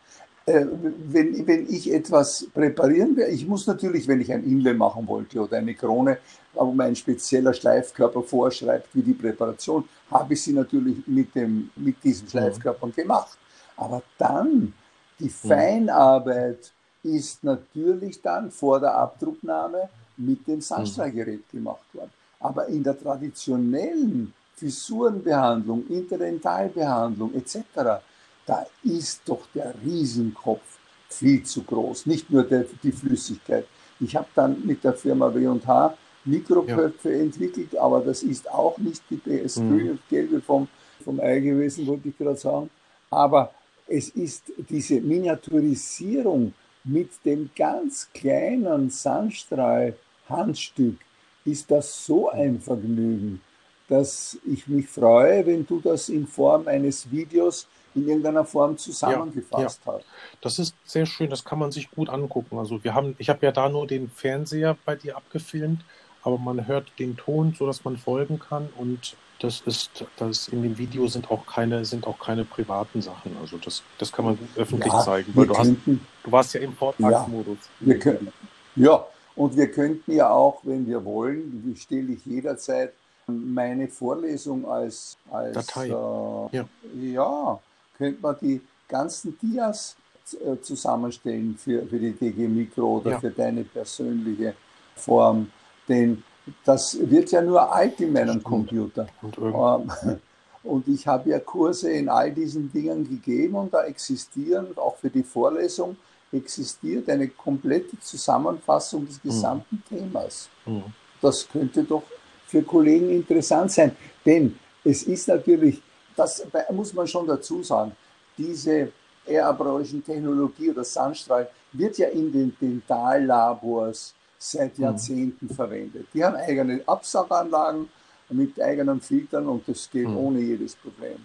Äh, wenn, wenn ich etwas präparieren will, ich muss natürlich, wenn ich ein Inlay machen wollte oder eine Krone, wo mir ein spezieller Schleifkörper vorschreibt, wie die Präparation, habe ich sie natürlich mit, dem, mit diesen Schleifkörpern gemacht. Aber dann, die Feinarbeit ist natürlich dann vor der Abdrucknahme mit dem Sandstrahlgerät gemacht worden. Aber in der traditionellen Fissurenbehandlung, Interdentalbehandlung etc., da ist doch der Riesenkopf viel zu groß. Nicht nur der, die Flüssigkeit. Ich habe dann mit der Firma W&H Mikroköpfe entwickelt, aber das ist auch nicht die das Mhm. grüne und gelbe vom, vom Ei gewesen, wollte ich gerade sagen. Aber es ist diese Miniaturisierung mit dem ganz kleinen Sandstrahl-Handstück, ist das so ein Vergnügen, dass ich mich freue, wenn du das in Form eines Videos in irgendeiner Form zusammengefasst hast. Das ist sehr schön, das kann man sich gut angucken. Also wir haben, ich habe ja da nur den Fernseher bei dir abgefilmt, aber man hört den Ton, so dass man folgen kann und das ist, das in dem Video sind auch keine, sind auch keine privaten Sachen. Also das, das kann man öffentlich Ja, zeigen, weil du hast, könnten, du warst ja im Vortragsmodus. wir können, ja, und wir könnten ja auch, wenn wir wollen, stelle ich jederzeit meine Vorlesung als, als Datei. Äh, Ja. ja, könnte man die ganzen Dias äh, zusammenstellen für, für die DG Mikro oder Ja. für deine persönliche Form. Denn das wird ja nur alt in meinem. Computer. Und Ähm, Und ich habe ja Kurse in all diesen Dingen gegeben und da existieren, auch für die Vorlesung, existiert eine komplette Zusammenfassung des gesamten Themas. Mhm. Das könnte doch für Kollegen interessant sein. Denn es ist natürlich, das muss man schon dazu sagen, diese aerobolischen Technologie oder Sandstrahl wird ja in den Dentallabors seit Jahrzehnten verwendet. Die haben eigene Absauganlagen mit eigenen Filtern und das geht Mhm. ohne jedes Problem.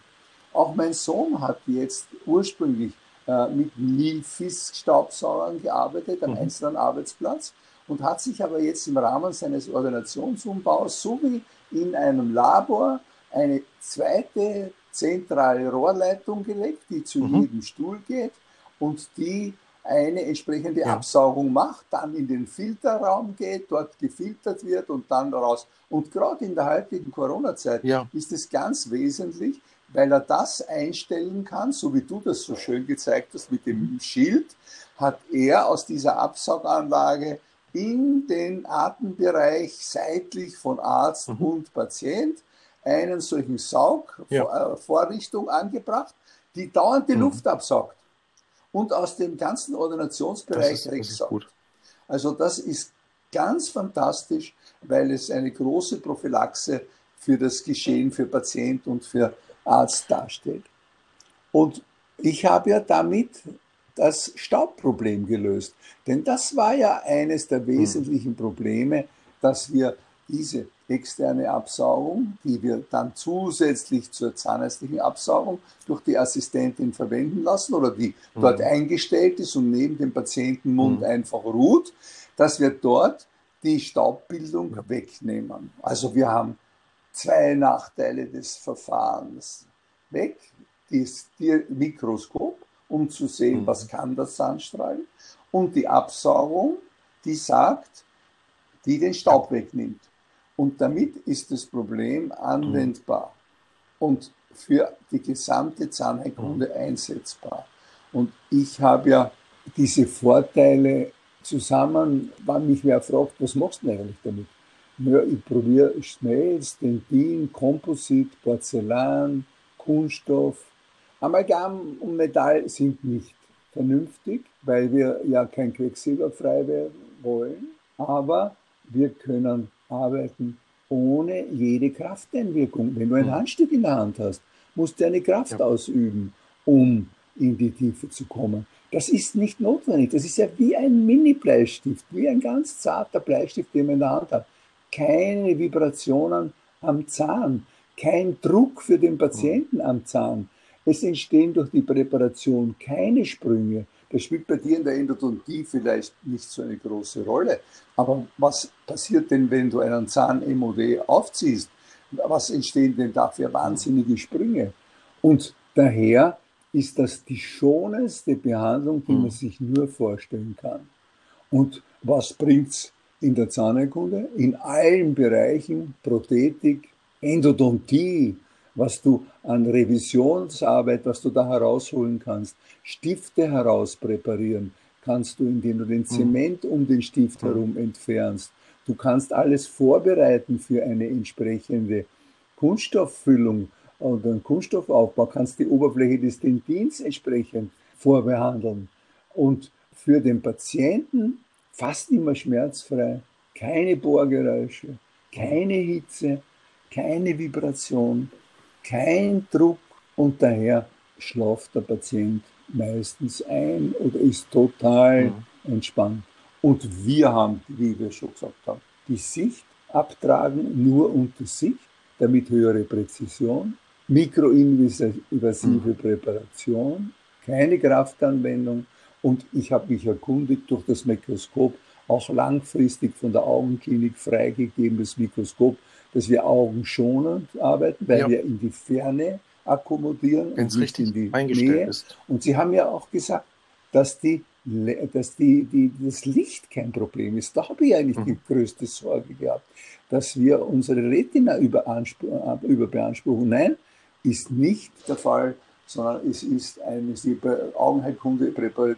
Auch mein Sohn hat jetzt ursprünglich äh, mit Nilfisk-Staubsaugern gearbeitet am Mhm. einzelnen Arbeitsplatz und hat sich aber jetzt im Rahmen seines Ordinationsumbaus sowie in einem Labor eine zweite zentrale Rohrleitung gelegt, die zu Mhm. jedem Stuhl geht und die eine entsprechende Ja. Absaugung macht, dann in den Filterraum geht, dort gefiltert wird und dann raus. Und gerade in der heutigen Corona-Zeit Ja. ist es ganz wesentlich, weil er das einstellen kann, so wie du das so schön gezeigt hast mit dem Schild, hat er aus dieser Absauganlage in den Atembereich seitlich von Arzt Mhm. und Patient einen solchen Saugvorrichtung angebracht, die dauernd die Mhm. Luft absaugt und aus dem ganzen Das Ordinationsbereich ist, das ist wegsaugt. gut. Also das ist ganz fantastisch, weil es eine große Prophylaxe für das Geschehen für Patient und für Arzt darstellt. Und ich habe ja damit das Staubproblem gelöst. Denn das war ja eines der wesentlichen Probleme, dass wir diese externe Absaugung, die wir dann zusätzlich zur zahnärztlichen Absaugung durch die Assistentin verwenden lassen oder die dort eingestellt ist und neben dem Patientenmund Mhm. einfach ruht, dass wir dort die Staubbildung wegnehmen. Also wir haben zwei Nachteile des Verfahrens weg. Das Mikroskop, um zu sehen, Mhm. was kann das Sandstrahl, und die Absaugung, die sagt, die den Staub wegnimmt. Und damit ist das Problem anwendbar und für die gesamte Zahnheilkunde einsetzbar. Und ich habe ja diese Vorteile zusammen, wann mich wer fragt, was machst du denn eigentlich damit? Ja, ich probiere Schmelz, Dentin, Komposit, Porzellan, Kunststoff. Amalgam und Metall sind nicht vernünftig, weil wir ja kein Quecksilber frei werden wollen. Aber wir können arbeiten ohne jede Krafteinwirkung. Wenn du ein Handstück in der Hand hast, musst du eine Kraft ja. ausüben, um in die Tiefe zu kommen. Das ist nicht notwendig. Das ist ja wie ein Mini-Bleistift, wie ein ganz zarter Bleistift, den man in der Hand hat keine Vibrationen am Zahn, kein Druck für den Patienten am Zahn. Es entstehen durch die Präparation keine Sprünge. Das spielt bei dir in der Endodontie vielleicht nicht so eine große Rolle. Aber was passiert denn, wenn du einen Zahn-MOD aufziehst? Was entstehen denn da für wahnsinnige Sprünge? Und daher ist das die schonendste Behandlung, die man hm. sich nur vorstellen kann. Und was bringt's in der Zahnheilkunde, in allen Bereichen, Prothetik, Endodontie, was du an Revisionsarbeit, was du da herausholen kannst, Stifte herauspräparieren, kannst du, indem du den hm. Zement um den Stift hm. herum entfernst. Du kannst alles vorbereiten für eine entsprechende Kunststofffüllung oder einen Kunststoffaufbau, kannst die Oberfläche des Dentins entsprechend vorbehandeln. Und für den Patienten fast immer schmerzfrei, keine Bohrgeräusche, keine Hitze, keine Vibration, kein Druck und daher schlaft der Patient meistens ein oder ist total mhm. entspannt. Und wir haben, wie wir schon gesagt haben, die Sicht abtragen nur unter Sicht, damit höhere Präzision, mikroinvasive mhm. Präparation, keine Kraftanwendung und ich habe mich erkundigt durch das Mikroskop, auch langfristig von der Augenklinik freigegebenes Mikroskop, dass wir augenschonend arbeiten, weil ja. wir in die Ferne akkommodieren Wenn und nicht in die Nähe. Ist. Und Sie haben ja auch gesagt, dass, die, dass die, die, das Licht kein Problem ist. Da habe ich eigentlich mhm. die größte Sorge gehabt, dass wir unsere Retina überbeanspruchen. Nein, ist nicht der Fall sondern es ist eine, die Augenheilkunde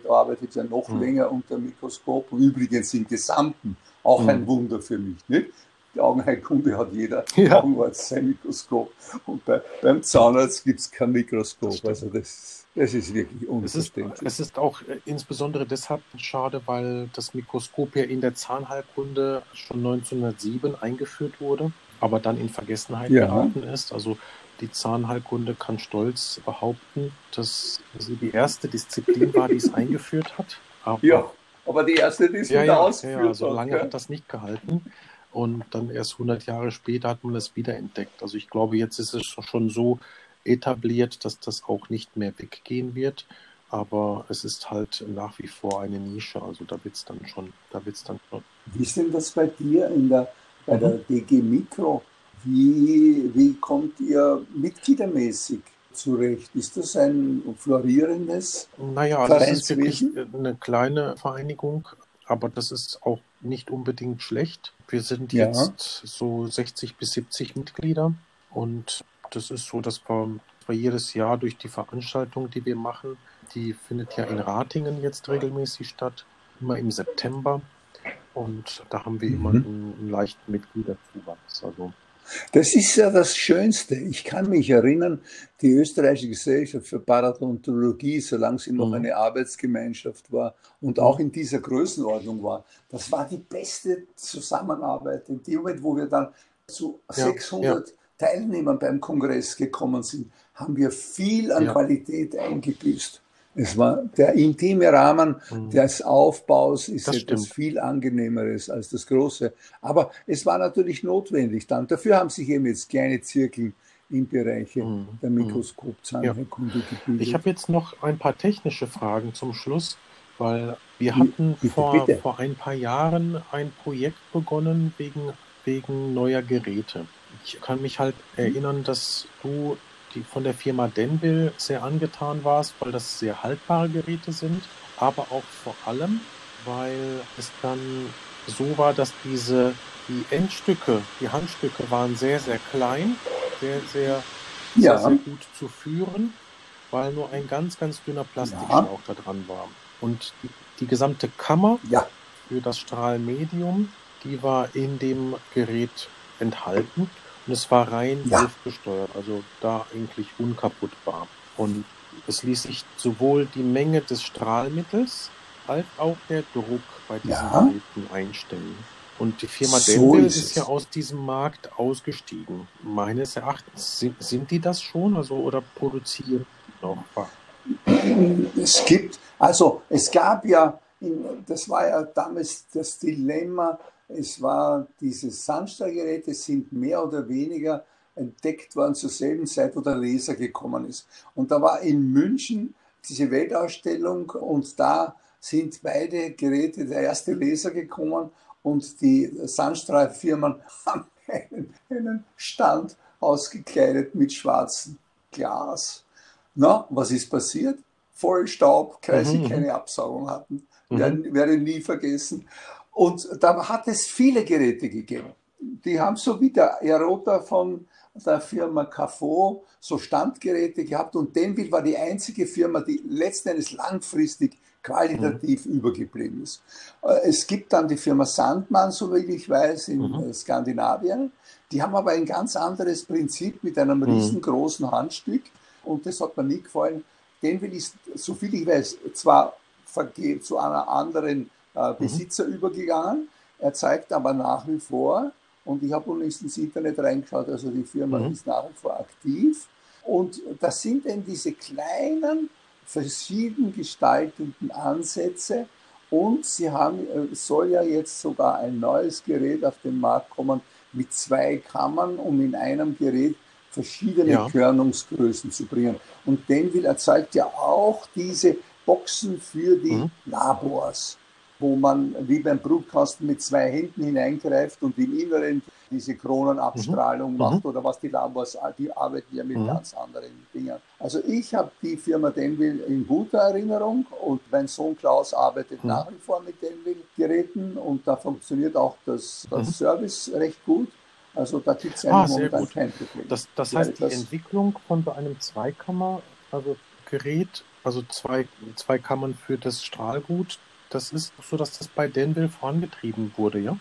arbeitet ja noch mhm. länger unter Mikroskop. Übrigens im Gesamten auch mhm. ein Wunder für mich. Nicht? Die Augenheilkunde hat jeder ja. Augenarzt sein Mikroskop und bei, beim Zahnarzt gibt es kein Mikroskop. Das also das, das ist wirklich unverständlich. Es ist, es ist auch äh, insbesondere deshalb schade, weil das Mikroskop ja in der Zahnheilkunde schon 1907 eingeführt wurde, aber dann in Vergessenheit ja. geraten ist. Also die Zahnheilkunde kann stolz behaupten, dass sie die erste Disziplin war, die es eingeführt hat. Aber, ja, aber die erste, die es ja, wieder ja, ausgeführt ja, so lange hat, hat das nicht gehalten. Und dann erst 100 Jahre später hat man es wiederentdeckt. Also ich glaube, jetzt ist es schon so etabliert, dass das auch nicht mehr weggehen wird. Aber es ist halt nach wie vor eine Nische. Also da wird es dann schon, da wird's dann schon. Wie ist denn das bei dir in der, bei mhm. der DG Mikro? Wie, wie kommt ihr mitgliedermäßig zurecht? Ist das ein florierendes Naja, das ist wirklich eine kleine Vereinigung, aber das ist auch nicht unbedingt schlecht. Wir sind ja. jetzt so 60 bis 70 Mitglieder und das ist so, dass wir, wir jedes Jahr durch die Veranstaltung, die wir machen, die findet ja in Ratingen jetzt regelmäßig statt, immer im September. Und da haben wir mhm. immer einen, einen leichten Mitgliederzuwachs. Also das ist ja das Schönste. Ich kann mich erinnern, die österreichische Gesellschaft für Paradontologie, solange sie noch mhm. eine Arbeitsgemeinschaft war und auch in dieser Größenordnung war, das war die beste Zusammenarbeit. In dem Moment, wo wir dann zu ja, 600 ja. Teilnehmern beim Kongress gekommen sind, haben wir viel an ja. Qualität eingebüßt. Es war der intime Rahmen mhm. des Aufbaus ist das etwas stimmt. viel angenehmeres als das große. Aber es war natürlich notwendig dann. Dafür haben sich eben jetzt kleine Zirkel im Bereich mhm. der mhm. Mikroskopzahnheilkunde ja. gebildet. Ich habe jetzt noch ein paar technische Fragen zum Schluss, weil wir hatten bitte, vor, bitte. vor ein paar Jahren ein Projekt begonnen wegen, wegen neuer Geräte. Ich kann mich halt erinnern, dass du die von der Firma Denville sehr angetan warst, weil das sehr haltbare Geräte sind, aber auch vor allem, weil es dann so war, dass diese die Endstücke, die Handstücke waren sehr, sehr klein, sehr, sehr, ja. sehr, sehr gut zu führen, weil nur ein ganz, ganz dünner Plastikschlauch ja. da dran war. Und die, die gesamte Kammer ja. für das Strahlmedium die war in dem Gerät enthalten und es war rein ja. luftgesteuert, also da eigentlich unkaputtbar. Und es ließ sich sowohl die Menge des Strahlmittels als auch der Druck bei diesen ja. Geräten einstellen. Und die Firma so Denville ist, ist, ja aus diesem Markt ausgestiegen. Meines Erachtens sind, sind die das schon, also oder produzieren noch? Es gibt, also es gab ja, das war ja damals das Dilemma, es war diese Sandstrahlgeräte sind mehr oder weniger entdeckt worden zur selben Zeit, wo der Laser gekommen ist. Und da war in München diese Weltausstellung und da sind beide Geräte, der erste Laser gekommen und die Sandstrahlfirmen haben einen, einen Stand ausgekleidet mit schwarzem Glas. Na, was ist passiert? Voll Staub, weil sie mhm. keine Absaugung hatten. Mhm. Werden, werde nie vergessen. Und da hat es viele Geräte gegeben. Die haben so wie der Erota von der Firma Cafo so Standgeräte gehabt und Denville war die einzige Firma, die letzten Endes langfristig qualitativ mhm. übergeblieben ist. Äh, es gibt dann die Firma Sandmann, so wie ich weiß, in mhm. Äh, Skandinavien. Die haben aber ein ganz anderes Prinzip mit einem mhm. riesengroßen Handstück und das hat mir nie gefallen. Denville ist, so viel ich weiß, zwar zu einer anderen äh, mhm. Besitzer übergegangen, er zeigt aber nach wie vor, und ich habe unlängst ins Internet reingeschaut, also die Firma mhm. ist nach wie vor aktiv. Und das sind eben diese kleinen verschieden gestaltenden Ansätze und sie haben, äh, soll ja jetzt sogar ein neues Gerät auf den Markt kommen mit zwei Kammern, um in einem Gerät verschiedene ja. Körnungsgrößen zu bringen. Und Denville erzeugt ja auch diese Boxen für die mhm. Labors wo man wie beim Brutkasten mit zwei Händen hineingreift und im Inneren diese Kronenabstrahlung mhm. macht mhm. oder was die Labors, die arbeiten ja mit mhm. ganz anderen Dingen. Also ich habe die Firma Denville in guter Erinnerung und mein Sohn Klaus arbeitet mhm. nach wie vor mit Denville-Geräten und da funktioniert auch das, das mhm. Service recht gut. Also da gibt es ja ah, momentan kein Problem. Das, das heißt, ja, die Entwicklung von so einem Zweikammer, also Gerät, also zwei, zwei Kammern für das Strahlgut, das ist so, dass das bei Denville vorangetrieben wurde, ja?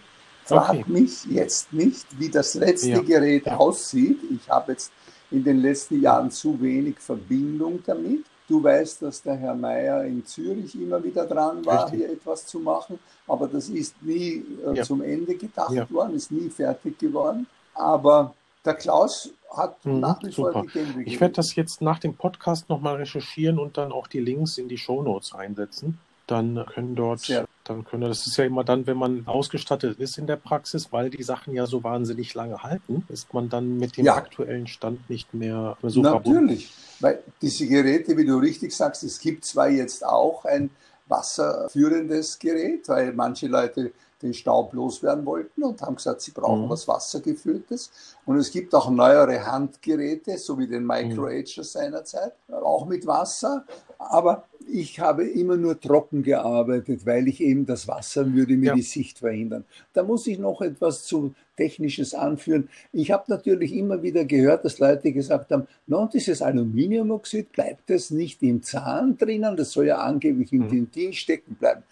Frag okay. mich jetzt nicht, wie das letzte ja. Gerät ja. aussieht. Ich habe jetzt in den letzten Jahren zu wenig Verbindung damit. Du weißt, dass der Herr Mayer in Zürich immer wieder dran war, Richtig. hier etwas zu machen, aber das ist nie äh, ja. zum Ende gedacht ja. worden, ist nie fertig geworden. Aber der Klaus hat mhm, nach wie vor die Gänge Ich werde das jetzt nach dem Podcast nochmal recherchieren und dann auch die Links in die Show Notes einsetzen dann können dort, ja. dann können, das ist ja immer dann, wenn man ausgestattet ist in der Praxis, weil die Sachen ja so wahnsinnig lange halten, ist man dann mit dem ja. aktuellen Stand nicht mehr so Natürlich, verbunden. weil diese Geräte, wie du richtig sagst, es gibt zwar jetzt auch ein wasserführendes Gerät, weil manche Leute den Staub loswerden wollten und haben gesagt, sie brauchen mhm. was Wassergefülltes. Und es gibt auch neuere Handgeräte, so wie den Micro mhm. seinerzeit, auch mit Wasser. Aber ich habe immer nur trocken gearbeitet, weil ich eben das Wasser würde mir ja. die Sicht verhindern. Da muss ich noch etwas zu Technisches anführen. Ich habe natürlich immer wieder gehört, dass Leute gesagt haben, no, dieses Aluminiumoxid bleibt es nicht im Zahn drinnen, das soll ja angeblich im mhm. Dentin stecken bleiben.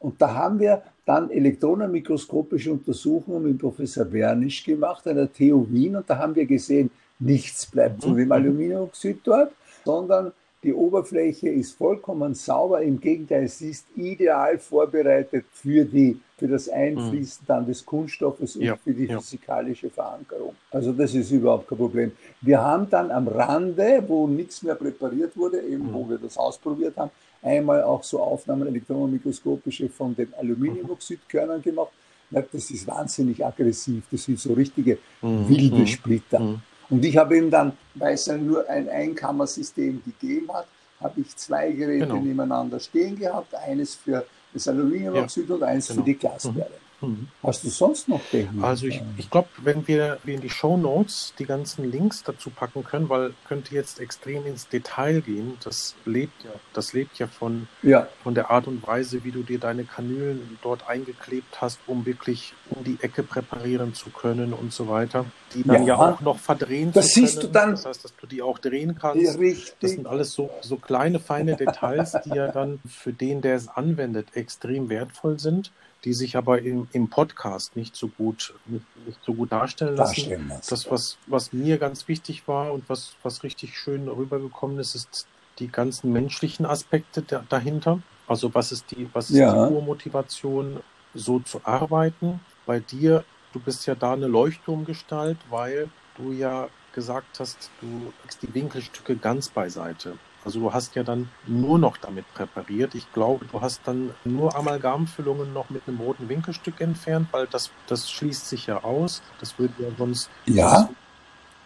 Und da haben wir dann elektronenmikroskopische Untersuchungen mit Professor Wernisch gemacht an der TU Wien und da haben wir gesehen, nichts bleibt von dem mhm. Aluminiumoxid dort, sondern die Oberfläche ist vollkommen sauber. Im Gegenteil, sie ist ideal vorbereitet für, die, für das Einfließen dann des Kunststoffes und ja, für die ja. physikalische Verankerung. Also das ist überhaupt kein Problem. Wir haben dann am Rande, wo nichts mehr präpariert wurde, eben mhm. wo wir das ausprobiert haben, einmal auch so Aufnahmen elektronenmikroskopische von den Aluminiumoxidkörnern gemacht. Das ist wahnsinnig aggressiv. Das sind so richtige mhm. wilde mhm. Splitter. Mhm. Und ich habe ihm dann, weil es dann nur ein Einkammersystem gegeben hat, habe ich zwei Geräte genau. nebeneinander stehen gehabt. Eines für das Aluminiumoxid ja, und eins genau. für die Glasperle. Mhm. Hast du sonst noch Technik? Also ich, ich glaube, wenn wir, wir in die Show Notes die ganzen Links dazu packen können, weil könnte jetzt extrem ins Detail gehen. Das lebt ja, das lebt ja von, ja. von der Art und Weise, wie du dir deine Kanülen dort eingeklebt hast, um wirklich um die Ecke präparieren zu können und so weiter. Die dann ja, ja auch noch verdrehen das zu können. Siehst du dann, das heißt, dass du die auch drehen kannst. Richtig. Das sind alles so, so kleine, feine Details, die ja dann für den, der es anwendet, extrem wertvoll sind die sich aber im, im Podcast nicht so gut, nicht, nicht so gut darstellen lassen. Darstellen lassen. Das, was, was mir ganz wichtig war und was, was richtig schön rübergekommen ist, ist die ganzen menschlichen Aspekte da, dahinter. Also was ist die, was ist ja. die Urmotivation, so zu arbeiten? Bei dir, du bist ja da eine Leuchtturmgestalt, weil du ja gesagt hast, du legst die Winkelstücke ganz beiseite. Also du hast ja dann nur noch damit präpariert. Ich glaube, du hast dann nur Amalgamfüllungen noch mit einem roten Winkelstück entfernt, weil das, das schließt sich ja aus. Das würde ja sonst. Ja,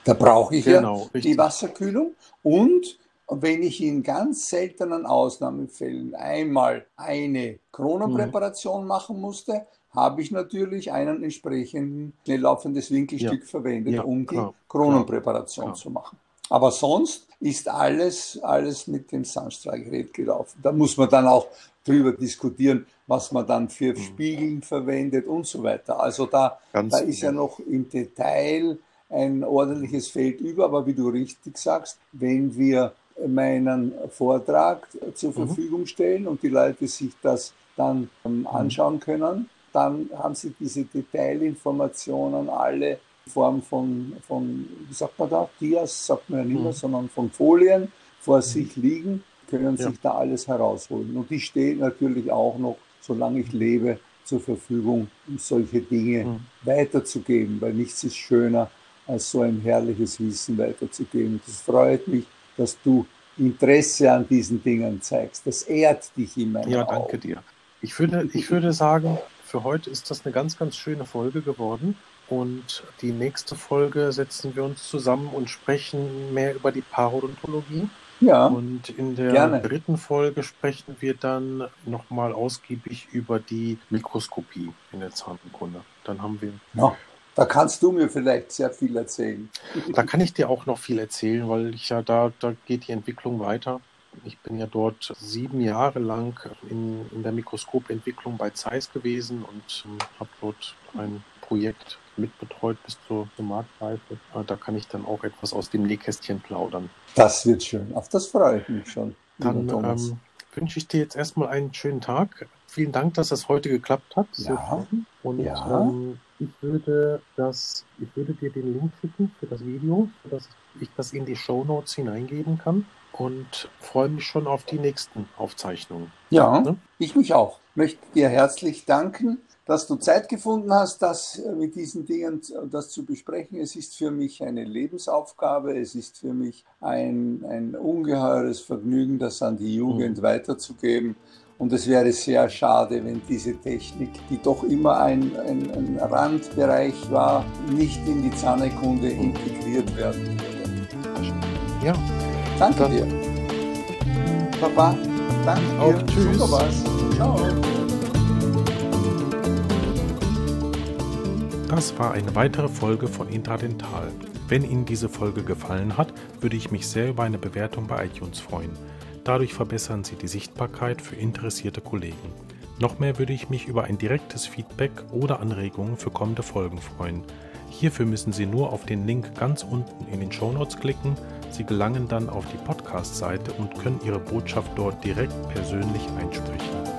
da brauche ich genau, ja die Wasserkühlung. Und wenn ich in ganz seltenen Ausnahmefällen einmal eine Kronenpräparation mhm. machen musste, habe ich natürlich einen entsprechenden schnell laufendes Winkelstück ja. verwendet, ja, um klar, die Kronenpräparation klar. zu machen. Aber sonst ist alles, alles mit dem Sandstrahlgerät gelaufen. Da muss man dann auch drüber diskutieren, was man dann für mhm. Spiegeln verwendet und so weiter. Also da, da ist ja noch im Detail ein ordentliches Feld über, aber wie du richtig sagst, wenn wir meinen Vortrag zur mhm. Verfügung stellen und die Leute sich das dann ähm, mhm. anschauen können, dann haben sie diese Detailinformationen alle Form von, von, wie sagt man da, Dias, sagt man ja nicht mehr, mhm. sondern von Folien vor mhm. sich liegen, können ja. sich da alles herausholen. Und die stehen natürlich auch noch, solange ich lebe, zur Verfügung, um solche Dinge mhm. weiterzugeben, weil nichts ist schöner, als so ein herrliches Wissen weiterzugeben. Das freut mich, dass du Interesse an diesen Dingen zeigst. Das ehrt dich immer. Ja, danke Augen. dir. Ich würde, ich würde sagen, für heute ist das eine ganz, ganz schöne Folge geworden. Und die nächste Folge setzen wir uns zusammen und sprechen mehr über die Parodontologie. Ja. Und in der gerne. dritten Folge sprechen wir dann nochmal ausgiebig über die Mikroskopie in der Zahnkunde. Dann haben wir. Ja, da kannst du mir vielleicht sehr viel erzählen. Da kann ich dir auch noch viel erzählen, weil ich ja da, da geht die Entwicklung weiter. Ich bin ja dort sieben Jahre lang in, in der Mikroskopentwicklung bei Zeiss gewesen und ähm, habe dort ein Projekt mitbetreut bis zur, zur Marktreife. Äh, da kann ich dann auch etwas aus dem Nähkästchen plaudern. Das wird schön. Auf das freue ich mich schon. Dann ähm, wünsche ich dir jetzt erstmal einen schönen Tag. Vielen Dank, dass das heute geklappt hat. Ja. Und ja. Ähm, ich würde das, ich würde dir den Link schicken für das Video, dass ich das in die Show Notes hineingeben kann und freue mich schon auf die nächsten Aufzeichnungen. Ja, ne? ich mich auch. Möchte dir herzlich danken, dass du Zeit gefunden hast, das mit diesen Dingen das zu besprechen. Es ist für mich eine Lebensaufgabe. Es ist für mich ein, ein ungeheures Vergnügen, das an die Jugend mhm. weiterzugeben. Und es wäre sehr schade, wenn diese Technik, die doch immer ein, ein, ein Randbereich war, nicht in die Zahnerkunde integriert werden würde. Ja. Danke Dann. dir. Papa, danke Auch dir. Tschüss. Super was. Ciao. Das war eine weitere Folge von Intradental. Wenn Ihnen diese Folge gefallen hat, würde ich mich sehr über eine Bewertung bei iTunes freuen. Dadurch verbessern Sie die Sichtbarkeit für interessierte Kollegen. Noch mehr würde ich mich über ein direktes Feedback oder Anregungen für kommende Folgen freuen. Hierfür müssen Sie nur auf den Link ganz unten in den Shownotes klicken. Sie gelangen dann auf die Podcast-Seite und können Ihre Botschaft dort direkt persönlich einsprechen.